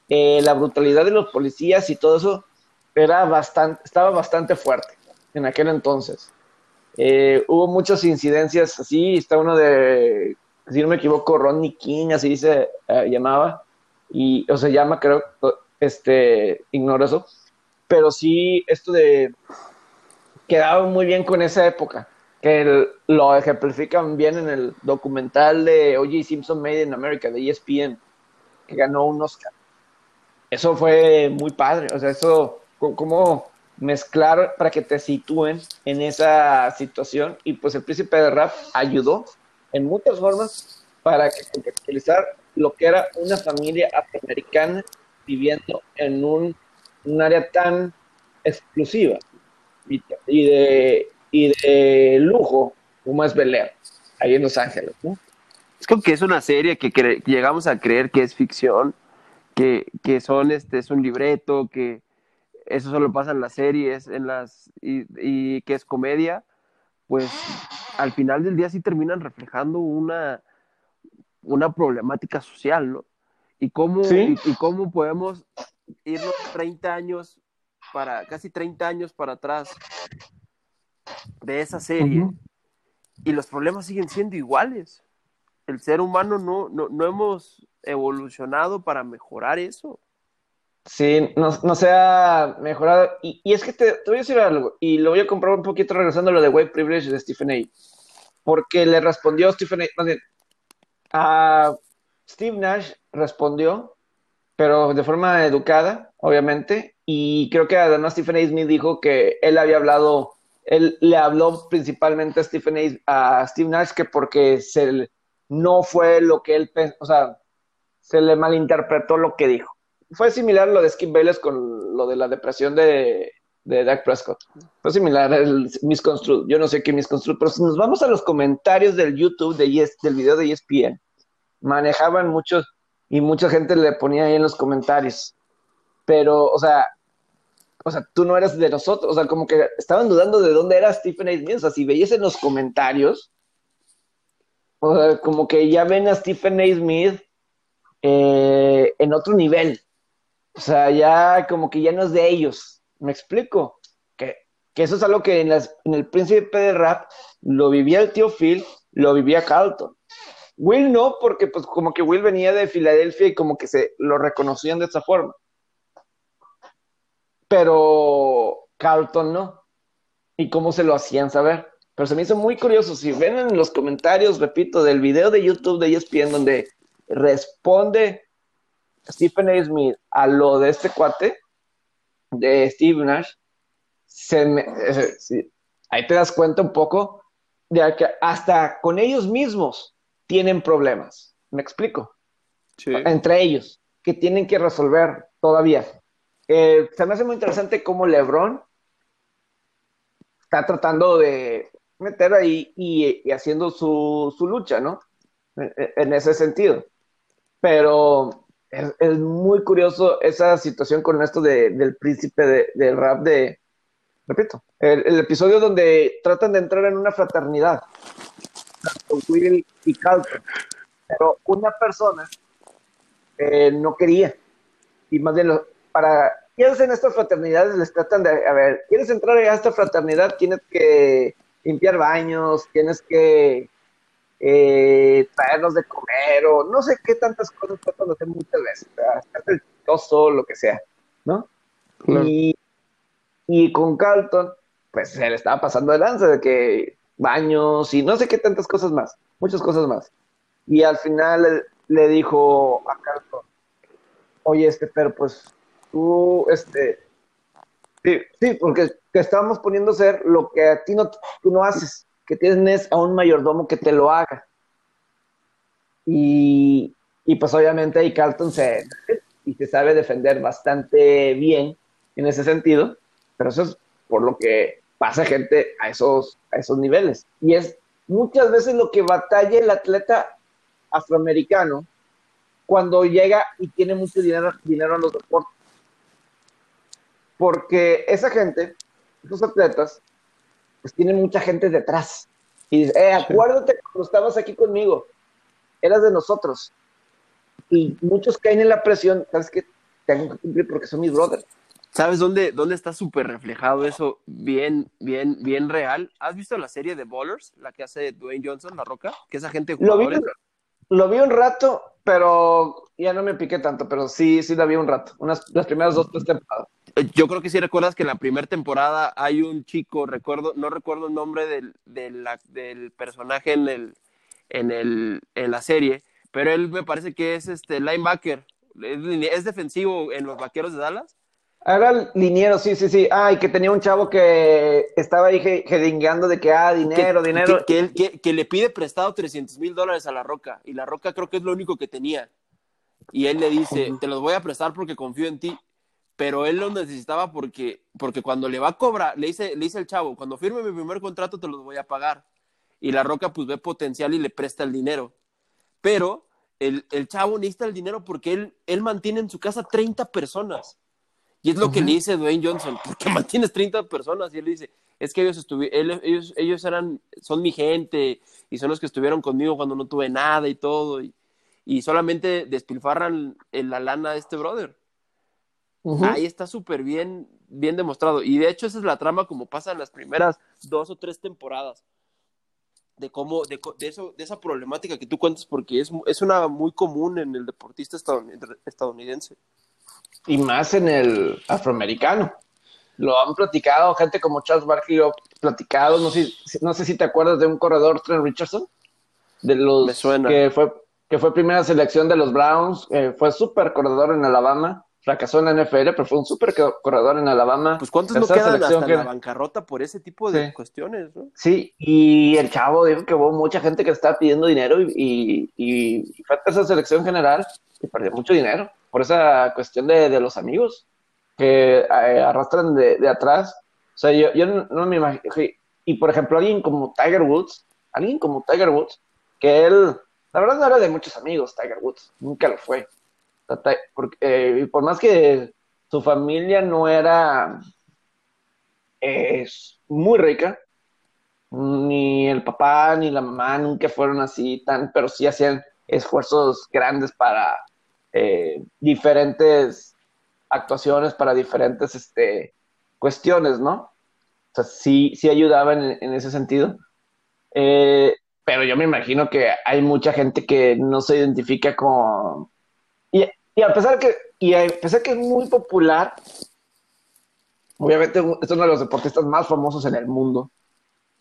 eh, la brutalidad de los policías y todo eso era bastante, estaba bastante fuerte en aquel entonces. Eh, hubo muchas incidencias así, está uno de, si no me equivoco, Ronnie King, así se eh, llamaba, y, o se llama, creo, este, ignoro eso, pero sí, esto de, quedaba muy bien con esa época, que lo ejemplifican bien en el documental de O.J. Simpson Made in America, de ESPN, que ganó un Oscar. Eso fue muy padre, o sea, eso, como mezclar para que te sitúen en esa situación y pues el príncipe de rap ayudó en muchas formas para contextualizar lo que era una familia afroamericana viviendo en un, área tan exclusiva y, de, y de lujo como es Bel Air, ahí en Los Ángeles. Es como que es una serie que, llegamos a creer que es ficción, que, que son este es un libreto, que, eso solo pasa en las series, en las y, que es comedia, pues al final del día sí terminan reflejando una, una problemática social, ¿no? Y cómo, y, cómo podemos irnos 30 años para, casi 30 años para atrás de esa serie y los problemas siguen siendo iguales. El ser humano no, no, no hemos evolucionado para mejorar eso. Sí, no, no se ha mejorado. Y, es que te, voy a decir algo, y lo voy a comprar un poquito regresando a lo de White Privilege de Stephen A. Porque le respondió Stephen A. a Steve Nash respondió, pero de forma educada, obviamente. Y creo que además Stephen A. Smith dijo que él había hablado, él le habló principalmente a Stephen A. a Steve Nash que porque se, no fue lo que él pensó, o sea, se le malinterpretó lo que dijo fue similar lo de Skip Bayless con lo de la depresión de, de Dak Prescott. Fue similar el misconstrued. Yo no sé qué misconstrued, pero si nos vamos a los comentarios del YouTube de e del video de ESPN, manejaban muchos y mucha gente le ponía ahí en los comentarios. Pero, o sea, o sea, tú no eras de nosotros, o sea, como que estaban dudando de dónde era Stephen A. Smith. O sea, si veías en los comentarios, o sea, como que ya ven a Stephen A. Smith eh, en otro nivel. O sea, ya como que ya no es de ellos. ¿Me explico? Que, eso es algo que en, en el príncipe de rap lo vivía el tío Phil, lo vivía Carlton. Will no, porque pues como que Will venía de Filadelfia y como que se lo reconocían de esa forma. Pero Carlton no. Y cómo se lo hacían saber. Pero se me hizo muy curioso. Si ven en los comentarios, repito, del video de YouTube de ESPN donde responde Stephen A. Smith a lo de este cuate, de Steve Nash, ahí te das cuenta un poco de que hasta con ellos mismos tienen problemas. ¿Me explico? Entre ellos, que tienen que resolver todavía. Eh, se me hace muy interesante cómo LeBron está tratando de meter ahí y, haciendo su, lucha, ¿no? en ese sentido. Pero es, muy curioso esa situación con esto del príncipe del rap de, repito, el, episodio donde tratan de entrar en una fraternidad, Will y Carlton, pero una persona eh, no quería, y más bien para quienes en estas fraternidades les tratan de, a ver, quieres entrar a esta fraternidad, tienes que limpiar baños, tienes que eh, traernos de comer o no sé qué tantas cosas tratan de hacer muchas veces, el toso, lo que sea, ¿no? Y, y con Carlton, pues se le estaba pasando de lanza de que baños y no sé qué tantas cosas más, muchas cosas más. Y al final le, dijo a Carlton, oye, este, pero pues tú, este, sí, sí, porque te estábamos poniendo a hacer lo que a ti no, tú no haces que tienes a un mayordomo que te lo haga. Y, pues obviamente ahí Carlton se, y se sabe defender bastante bien en ese sentido, pero eso es por lo que pasa gente a esos, a esos niveles. Y es muchas veces lo que batalla el atleta afroamericano cuando llega y tiene mucho dinero, dinero en los deportes. Porque esa gente, esos atletas, pues tiene mucha gente detrás. Y dice, eh, acuérdate cuando estabas aquí conmigo, eras de nosotros. Y muchos caen en la presión, ¿sabes qué? Tengo que cumplir porque son mis brothers. ¿Sabes dónde, dónde está súper reflejado eso bien, bien, bien real? ¿Has visto la serie de Ballers, la que hace Dwayne Johnson, La Roca? Que esa gente lo vi, lo vi un rato, pero ya no me piqué tanto, pero sí, sí la vi un rato, unas, las primeras dos, tres temporadas. Yo creo que sí recuerdas que en la primera temporada hay un chico, recuerdo, no recuerdo el nombre del, del, del personaje en, el, en, el, en la serie, pero él me parece que es este linebacker, es, defensivo en los vaqueros de Dallas. Era liniero, sí, sí, sí. Ah, y que tenía un chavo que estaba ahí jedingueando de que, ah, dinero, dinero. Que, que, que, le pide prestado 300 mil dólares a la Roca, y la Roca creo que es lo único que tenía. Y él le dice, te los voy a prestar porque confío en ti pero él lo necesitaba porque, porque cuando le va a cobrar, le dice, le dice el chavo, cuando firme mi primer contrato te los voy a pagar. Y la Roca pues ve potencial y le presta el dinero. Pero el, el chavo necesita el dinero porque él, él mantiene en su casa 30 personas. Y es lo que le dice Dwayne Johnson, ¿por qué [LAUGHS] mantienes 30 personas? Y él dice, es que ellos ellos, ellos eran, son mi gente y son los que estuvieron conmigo cuando no tuve nada y todo. Y, y solamente despilfarran en la lana de este brother. Ahí está súper bien, bien demostrado. Y de hecho esa es la trama como pasa en las primeras dos o tres temporadas. De cómo, de, eso, de esa problemática que tú cuentas, porque es, es una muy común en el deportista estadounidense. Y más en el afroamericano. Lo han platicado, gente como Charles Barkley lo platicado. No sé, no sé si te acuerdas de un corredor, Trent Richardson, de los que fue que fue primera selección de los Browns, eh, fue súper corredor en Alabama fracasó en la NFL, pero fue un súper corredor en Alabama. Pues cuántos no quedan hasta la bancarrota por ese tipo de cuestiones, ¿no? Sí, y el chavo dijo que hubo mucha gente que estaba pidiendo dinero y, y, fue a esa selección general y perdió mucho dinero por esa cuestión de, los amigos que eh, arrastran de, atrás. O sea, yo, yo no, me imagino. Y por ejemplo, alguien como Tiger Woods, alguien como Tiger Woods, que él, la verdad no era de muchos amigos, Tiger Woods, nunca lo fue porque, eh, por más que su familia no era es muy rica, ni el papá ni la mamá nunca fueron así tan, pero sí hacían esfuerzos grandes para eh, diferentes actuaciones, para diferentes este, cuestiones, ¿no? O sea, sí, sí ayudaban en, ese sentido. Eh, pero yo me imagino que hay mucha gente que no se identifica con, y, a pesar que, y a pesar que es muy popular, obviamente es uno de los deportistas más famosos en el mundo,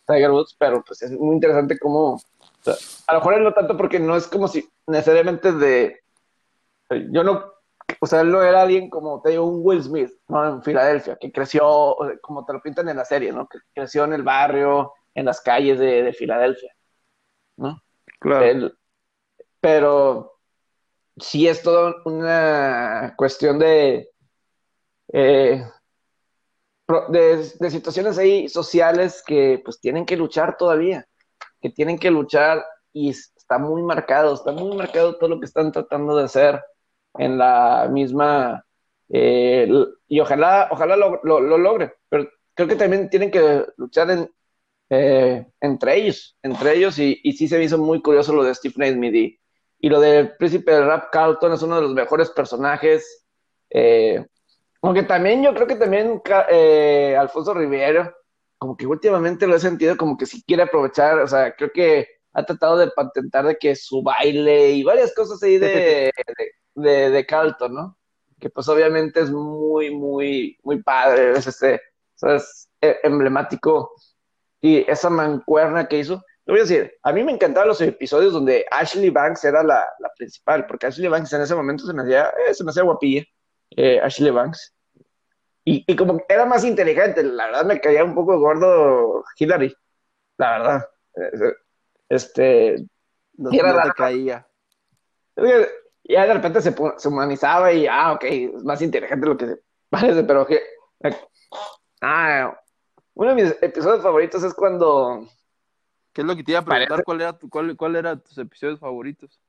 Tiger Woods, pero pues es muy interesante cómo, a lo mejor no tanto porque no es como si necesariamente de, yo no, o sea, él no era alguien como, te digo, un Will Smith, ¿no? En Filadelfia, que creció, como te lo pintan en la serie, ¿no? Que creció en el barrio, en las calles de, Filadelfia, ¿no? Claro. pero sí es toda una cuestión de, eh, de, situaciones ahí sociales que pues tienen que luchar todavía, que tienen que luchar y está muy marcado, está muy marcado todo lo que están tratando de hacer en la misma, eh, y ojalá, ojalá lo, lo, logre, pero creo que también tienen que luchar en, eh, entre ellos, entre ellos, y, y, sí se me hizo muy curioso lo de Steve Naismith y, y lo del príncipe del rap Carlton es uno de los mejores personajes, eh, aunque también yo creo que también eh, Alfonso Rivero, como que últimamente lo he sentido como que si quiere aprovechar, o sea, creo que ha tratado de patentar de que su baile y varias cosas ahí de, [LAUGHS] de, de, Carlton, ¿no? Que pues obviamente es muy, muy, muy padre, es este, es e, emblemático y esa mancuerna que hizo. Te voy a decir, a mí me encantaban los episodios donde Ashley Banks era la, la principal, porque Ashley Banks en ese momento se me hacía, eh, se me hacía guapilla, eh, Ashley Banks. Y, y, como era más inteligente, la verdad me caía un poco gordo Hillary, la verdad. Este. No, te caía. Ya de repente se, se, humanizaba y, ah, ok, es más inteligente lo que parece, pero que. Ah, uno de mis episodios favoritos es cuando. ¿Qué es lo que te iba a preguntar? ¿Cuál era, cuál, ¿Cuál eran tus episodios favoritos?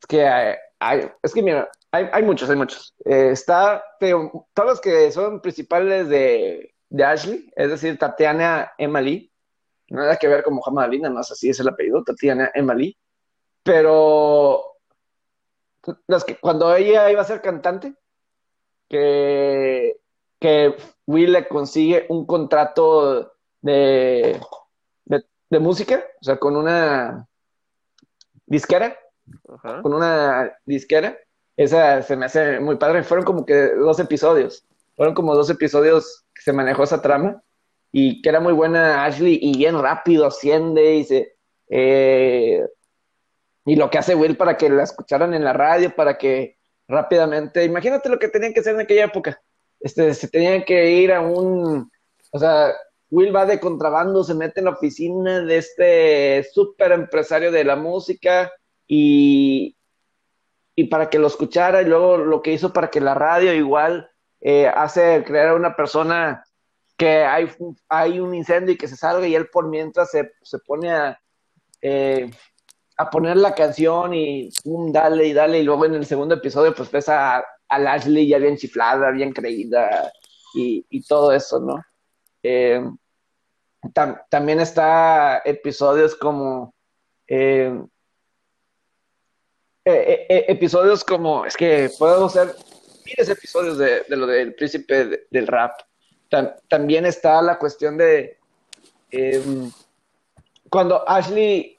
Es que hay, es que mira, hay, hay muchos, hay muchos. Eh, está, todos los que son principales de, de, Ashley, es decir, Tatiana Emily, nada que ver con Muhammad Ali, nada más así es el apellido, Tatiana Emily, pero los que, cuando ella iba a ser cantante, que, que Will le consigue un contrato de, de, de música, o sea, con una disquera, con una disquera. Esa se me hace muy padre. Fueron como que dos episodios. Fueron como dos episodios que se manejó esa trama y que era muy buena Ashley y bien rápido asciende y se... Eh, y lo que hace Will para que la escucharan en la radio, para que rápidamente, imagínate lo que tenían que hacer en aquella época. Este, se tenían que ir a un, o sea, Will va de contrabando, se mete en la oficina de este súper empresario de la música, y, y para que lo escuchara y luego lo que hizo para que la radio igual eh, hace crear a una persona que hay, hay un incendio y que se salga y él por mientras se, se pone a, eh, a poner la canción y um, dale y dale y luego en el segundo episodio pues ves a, a Lashley ya bien chiflada, bien creída y, y todo eso, ¿no? Eh, también está episodios como eh, eh, episodios como, es que podemos hacer miles de episodios de, lo del príncipe del rap. también está la cuestión de cuando Ashley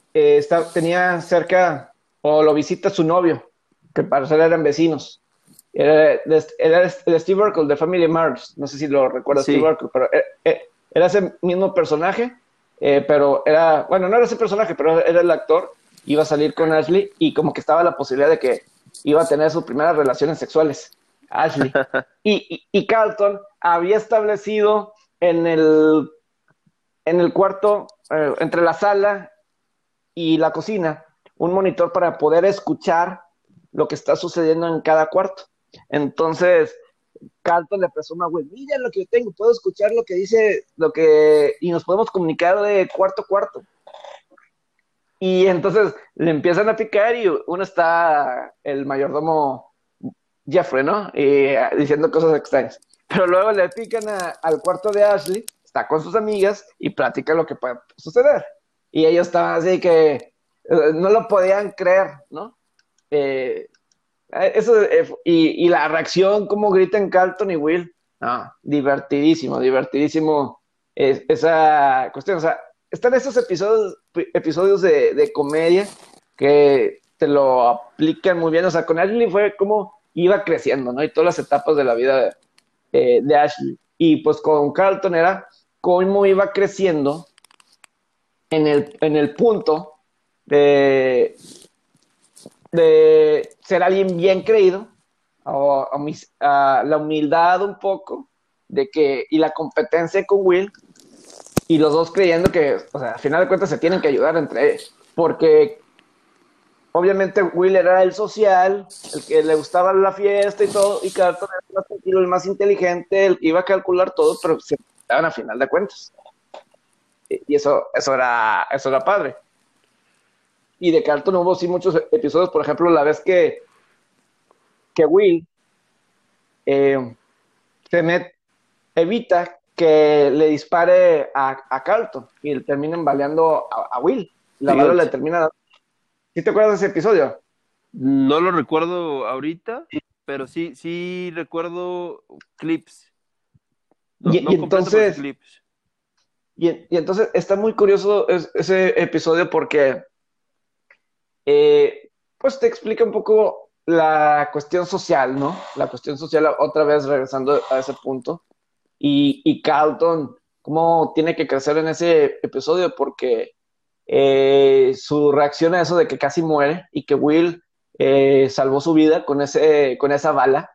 tenía cerca o lo visita su novio, que para ser eran vecinos. Era, Steve Urkel de Family Mars, no sé si lo recuerdas, Steve Urkel, pero era, ese mismo personaje, pero era, bueno, no era ese personaje, pero era el actor iba a salir con Ashley y como que estaba la posibilidad de que iba a tener sus primeras relaciones sexuales. Ashley. [LAUGHS] Y, y, Carlton había establecido en el, en el cuarto, eh, entre la sala y la cocina, un monitor para poder escuchar lo que está sucediendo en cada cuarto. Entonces, Carlton le presume a Will, mira lo que yo tengo, puedo escuchar lo que dice, lo que, y nos podemos comunicar de cuarto a cuarto. Y entonces le empiezan a picar y uno está el mayordomo Jeffrey, ¿no? Y, ah, diciendo cosas extrañas. Pero luego le pican al cuarto de Ashley, está con sus amigas y platica lo que puede suceder. Y ellos estaban así que eh, no lo podían creer, ¿no? Eh, eso, eh, y, y, la reacción, como gritan Carlton y Will, no, divertidísimo, divertidísimo esa cuestión. O sea, están esos episodios, episodios de, comedia que te lo aplican muy bien. O sea, con Ashley fue como iba creciendo, ¿no? Y todas las etapas de la vida de, de Ashley. Y pues con Carlton era cómo iba creciendo en el, en el punto de, de ser alguien bien creído, o a la humildad un poco, de que, y la competencia con Will, y los dos creyendo que, o sea, al final de cuentas se tienen que ayudar entre ellos, porque obviamente Will era el social, el que le gustaba la fiesta y todo, y Carlton era el más tranquilo, el más inteligente, el iba a calcular todo, pero se daban a final de cuentas. Y eso, eso, era, eso era padre. Y de Carlton hubo sí muchos episodios, por ejemplo, la vez que que Will eh, se evita que le dispare a, a Carlton y le terminan baleando a, Will. La bala le termina. ¿Sí te acuerdas de ese episodio? No lo recuerdo ahorita, pero sí, sí recuerdo clips. y, entonces. Y, entonces está muy curioso ese episodio porque eh, pues te explica un poco la cuestión social, ¿no? La cuestión social, otra vez regresando a ese punto. Y, y Carlton, cómo tiene que crecer en ese episodio, porque eh, su reacción a eso de que casi muere y que Will eh, salvó su vida con, ese, con esa bala,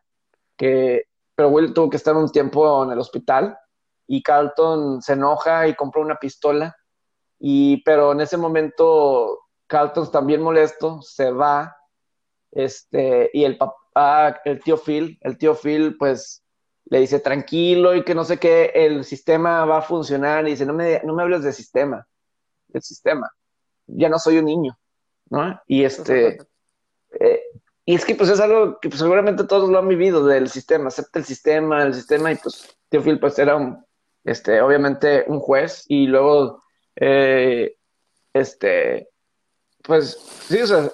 que, pero Will tuvo que estar un tiempo en el hospital y Carlton se enoja y compra una pistola, y, pero en ese momento Carlton también molesto, se va, este, y el papá, el tío Phil, el tío Phil pues le dice tranquilo y que no sé qué, el sistema va a funcionar, y dice, no me, no me hables de sistema, del sistema, ya no soy un niño, ¿no? Y este, eh, y es que pues es algo que pues, seguramente todos lo han vivido del sistema, acepta el sistema, el sistema, y pues Tío Phil pues era un, este, obviamente un juez y luego, eh, este, pues, sí, o sea,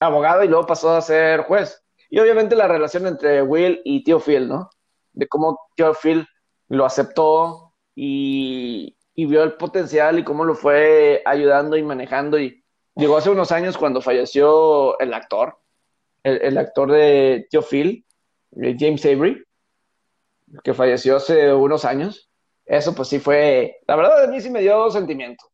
abogado y luego pasó a ser juez. Y obviamente la relación entre Will y Tío Phil, ¿no? De cómo Tío Phil lo aceptó y, vio el potencial y cómo lo fue ayudando y manejando. Y llegó hace unos años cuando falleció el actor, el, actor de Tío Phil, eh, James Avery, que falleció hace unos años eso pues sí fue, la verdad a mí sí me dio sentimiento.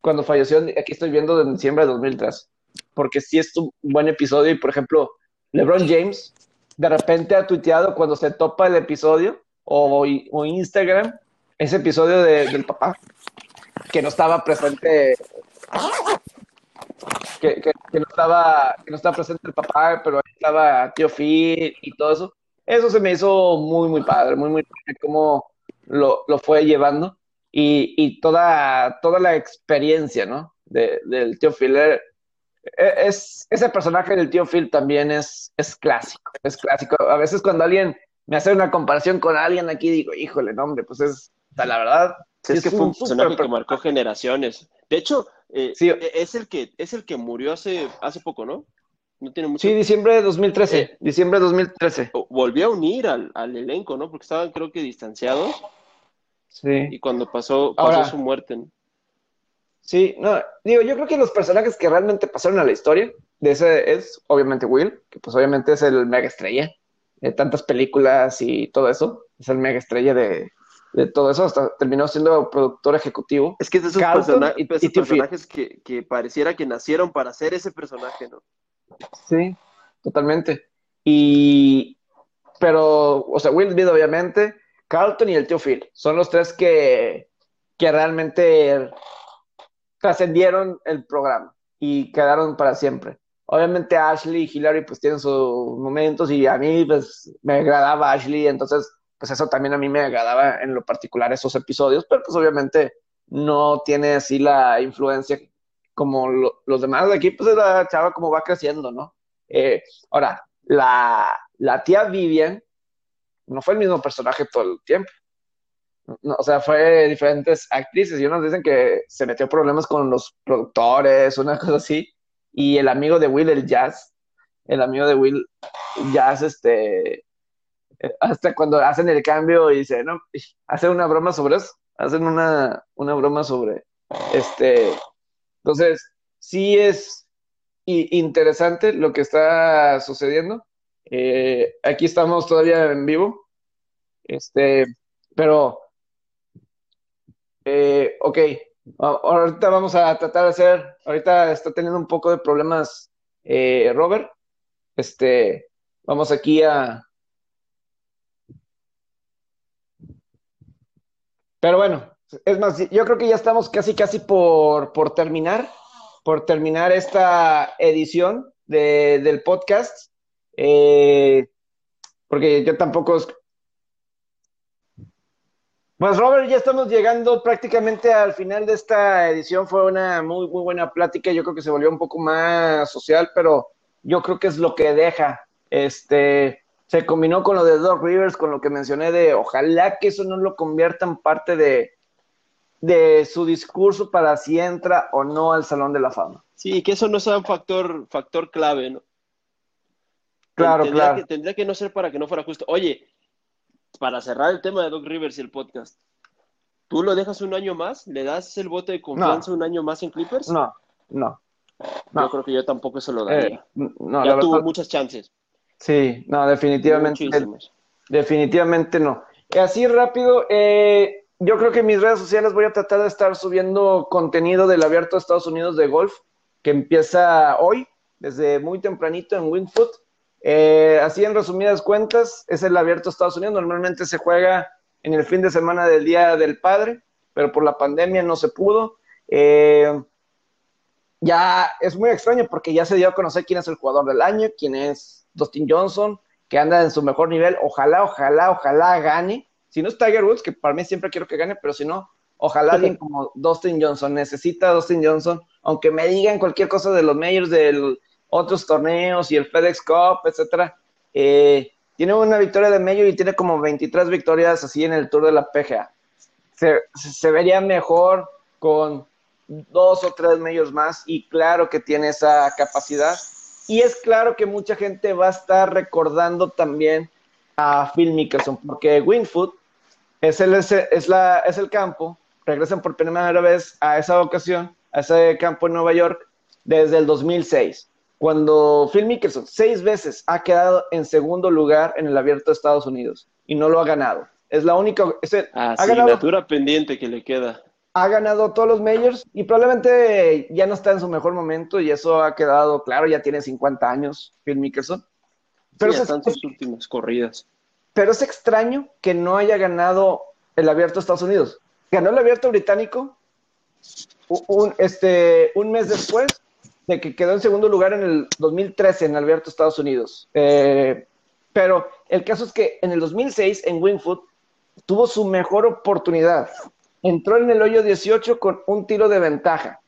Cuando falleció, aquí estoy viendo en diciembre de 2003, porque sí es un buen episodio y por ejemplo, LeBron James de repente ha tuiteado cuando se topa el episodio o, o Instagram, ese episodio del papá, que no estaba presente, que, que, no estaba, que no estaba presente el papá, pero ahí estaba tío Phil y todo eso. Eso se me hizo muy, muy padre, muy, muy como lo, fue llevando y, toda, toda la experiencia, ¿no? del tío Phil. Eh, es, ese personaje del tío Phil también es, es clásico, es clásico. A veces cuando alguien me hace una comparación con alguien aquí, digo, híjole, no, hombre, pues es, la verdad. Es, que fue un personaje que marcó generaciones. De hecho, eh, e, es, el que, es el que murió hace, hace poco, ¿no? No tiene mucho... Sí, diciembre de 2013. Eh, diciembre de 2013. Volvió a unir al, al, elenco, ¿no? Porque estaban, creo que, distanciados. Sí. Y cuando pasó, pasó su muerte. Sí, no, digo, yo creo que los personajes que realmente pasaron a la historia de ese es, obviamente, Will, que pues obviamente es el mega estrella de tantas películas y todo eso. Es el mega estrella de, de todo eso, hasta terminó siendo productor ejecutivo. Es que es de esos, personajes que, que, pareciera que nacieron para ser ese personaje, ¿no? Sí, totalmente. Y, pero, o sea, Will Smith, obviamente, Carlton y el tío Phil. Son los tres que, que realmente trascendieron el programa y quedaron para siempre. Obviamente Ashley y Hillary pues tienen sus momentos y a mí pues me agradaba Ashley, entonces pues eso también a mí me agradaba en lo particular esos episodios, pero pues obviamente no tiene así la influencia como los demás de aquí, pues es la chava como va creciendo, ¿no? Eh, ahora, la, la tía Vivian no fue el mismo personaje todo el tiempo. o sea, fue diferentes actrices y unos dicen que se metió problemas con los productores, una cosa así. Y el amigo de Will, el Jazz, el amigo de Will, Jazz, este, hasta cuando hacen el cambio y dice, no, hacen una broma sobre eso, hacen una, una broma sobre, este, entonces, sí es interesante lo que está sucediendo. Eh, aquí estamos todavía en vivo. Este, pero, eh, ok, ahorita vamos a tratar de hacer, ahorita está teniendo un poco de problemas eh, Robert. Este, vamos aquí a... Pero bueno, es más, yo creo que ya estamos casi, casi por, por terminar, por terminar esta edición del podcast. Eh, porque yo tampoco. Pues Robert, ya estamos llegando prácticamente al final de esta edición. Fue una muy, muy buena plática. Yo creo que se volvió un poco más social, pero yo creo que es lo que deja Este, se combinó con lo de Doc Rivers, con lo que mencioné de ojalá que eso no lo convierta en parte de, de su discurso para si entra o no al Salón de la Fama. Sí, que eso no sea un factor, factor clave, ¿no? Claro, tendría claro. Que, tendría que no ser para que no fuera justo. Oye, para cerrar el tema de Doc Rivers y el podcast, ¿tú lo dejas un año más? ¿Le das el voto de confianza un año más en Clippers? No, no. Yo creo que yo tampoco se lo daría. Eh, no, ya la tuvo verdad- muchas chances. Sí, no, definitivamente. Muchísimas. Definitivamente no. Así rápido, eh, yo creo que en mis redes sociales voy a tratar de estar subiendo contenido del Abierto de Estados Unidos de golf, que empieza hoy, desde muy tempranito en Wingfoot. Eh, así en resumidas cuentas, es el Abierto de Estados Unidos. Normalmente se juega en el fin de semana del Día del Padre, pero por la pandemia no se pudo. Eh, ya es muy extraño porque ya se dio a conocer quién es el jugador del año, quién es Dustin Johnson, que anda en su mejor nivel. Ojalá, ojalá, ojalá gane. Si no es Tiger Woods, que para mí siempre quiero que gane, pero si no, ojalá alguien [LAUGHS] como Dustin Johnson. Necesita a Dustin Johnson, aunque me digan cualquier cosa de los majors, de otros torneos y el FedEx Cup, etcétera. Eh, tiene una victoria de Major y tiene como 23 victorias así en el Tour de la PGA. Se, se vería mejor con dos o tres medios más y claro que tiene esa capacidad. Y es claro que mucha gente va a estar recordando también a Phil Mickelson, porque Wingfoot es el, es, es la, es el campo, regresan por primera vez a esa ocasión, a ese campo en Nueva York, desde el 2006, cuando Phil Mickelson seis veces ha quedado en segundo lugar en el abierto de Estados Unidos y no lo ha ganado. Es la única... Es el, ha ganado, pendiente que le queda. ha ganado todos los majors y probablemente ya no está en su mejor momento y eso ha quedado claro, ya tiene 50 años Phil Mickelson. Pero sí, es, están sus últimas corridas. pero es extraño que no haya ganado el abierto de Estados Unidos. Ganó el abierto británico un, este, un mes después de que quedó en segundo lugar en el 2013 en de Estados Unidos. Eh, pero el caso es que en el 2006 en Wingfoot tuvo su mejor oportunidad. Entró en el hoyo 18 con un tiro de ventaja.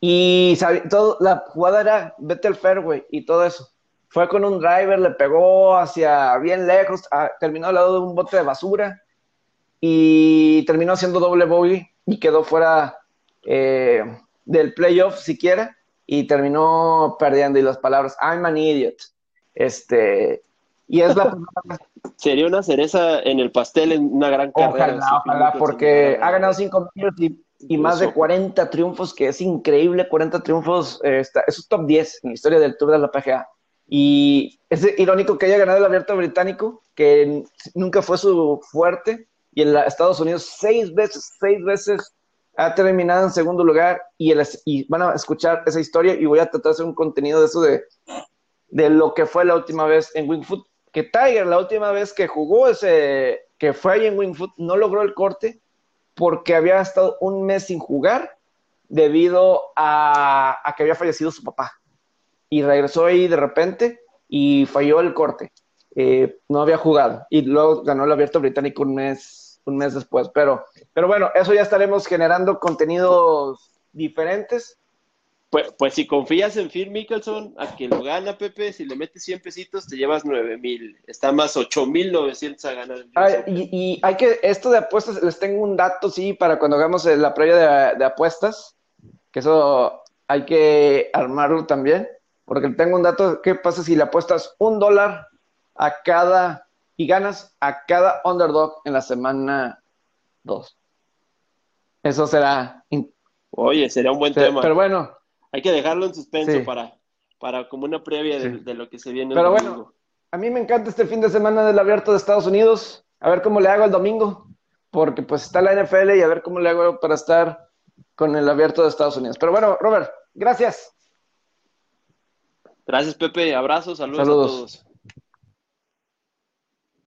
Y todo, la jugada era vete al fairway y todo eso. Fue con un driver, le pegó hacia bien lejos, ah, terminó al lado de un bote de basura y terminó haciendo doble bogey y quedó fuera eh, del playoff siquiera y terminó perdiendo. Y las palabras, I'm an idiot. Este, y es la [LAUGHS] Sería una cereza en el pastel en una gran carrera. Ojalá, ojalá, porque ha ganado cinco millones y, y más de Incluso. 40 triunfos, que es increíble, 40 triunfos, eh, está, es top 10 en la historia del Tour de la PGA. Y es irónico que haya ganado el abierto británico, que nunca fue su fuerte, y en la- Estados Unidos seis veces, seis veces ha terminado en segundo lugar, y, van a escuchar esa historia, y voy a tratar de hacer un contenido de eso de, de lo que fue la última vez en Wingfoot, que Tiger la última vez que jugó ese, que fue ahí en Wingfoot, no logró el corte porque había estado un mes sin jugar debido a, a que había fallecido su papá. Y regresó ahí de repente y falló el corte. Eh, no había jugado. Y luego ganó el abierto británico un mes, un mes después. Pero, pero bueno, eso ya estaremos generando contenidos diferentes. Pues, pues si confías en Phil Mickelson, a que lo gana, Pepe, si le metes 100 pesitos, te llevas 9 mil. Está más 8,900 a ganar. el Ay, US Open. y, y hay que, esto de apuestas, les tengo un dato, sí, para cuando hagamos eh, la previa de, de apuestas, que eso hay que armarlo también, porque tengo un dato, ¿qué pasa si le apuestas un dólar a cada, y ganas a cada underdog en la semana 2? Eso será, Oye, sería un buen tema. pero bueno, Hay que dejarlo en suspenso Sí. para, para como una previa de, Sí. de lo que se viene Pero bueno. A mí me encanta este fin de semana del abierto de Estados Unidos. A ver cómo le hago el domingo. Porque pues está la NFL y a ver cómo le hago para estar con el abierto de Estados Unidos. Pero bueno, Robert, gracias. Gracias, Pepe. Abrazos, saludos, Saludos. a todos.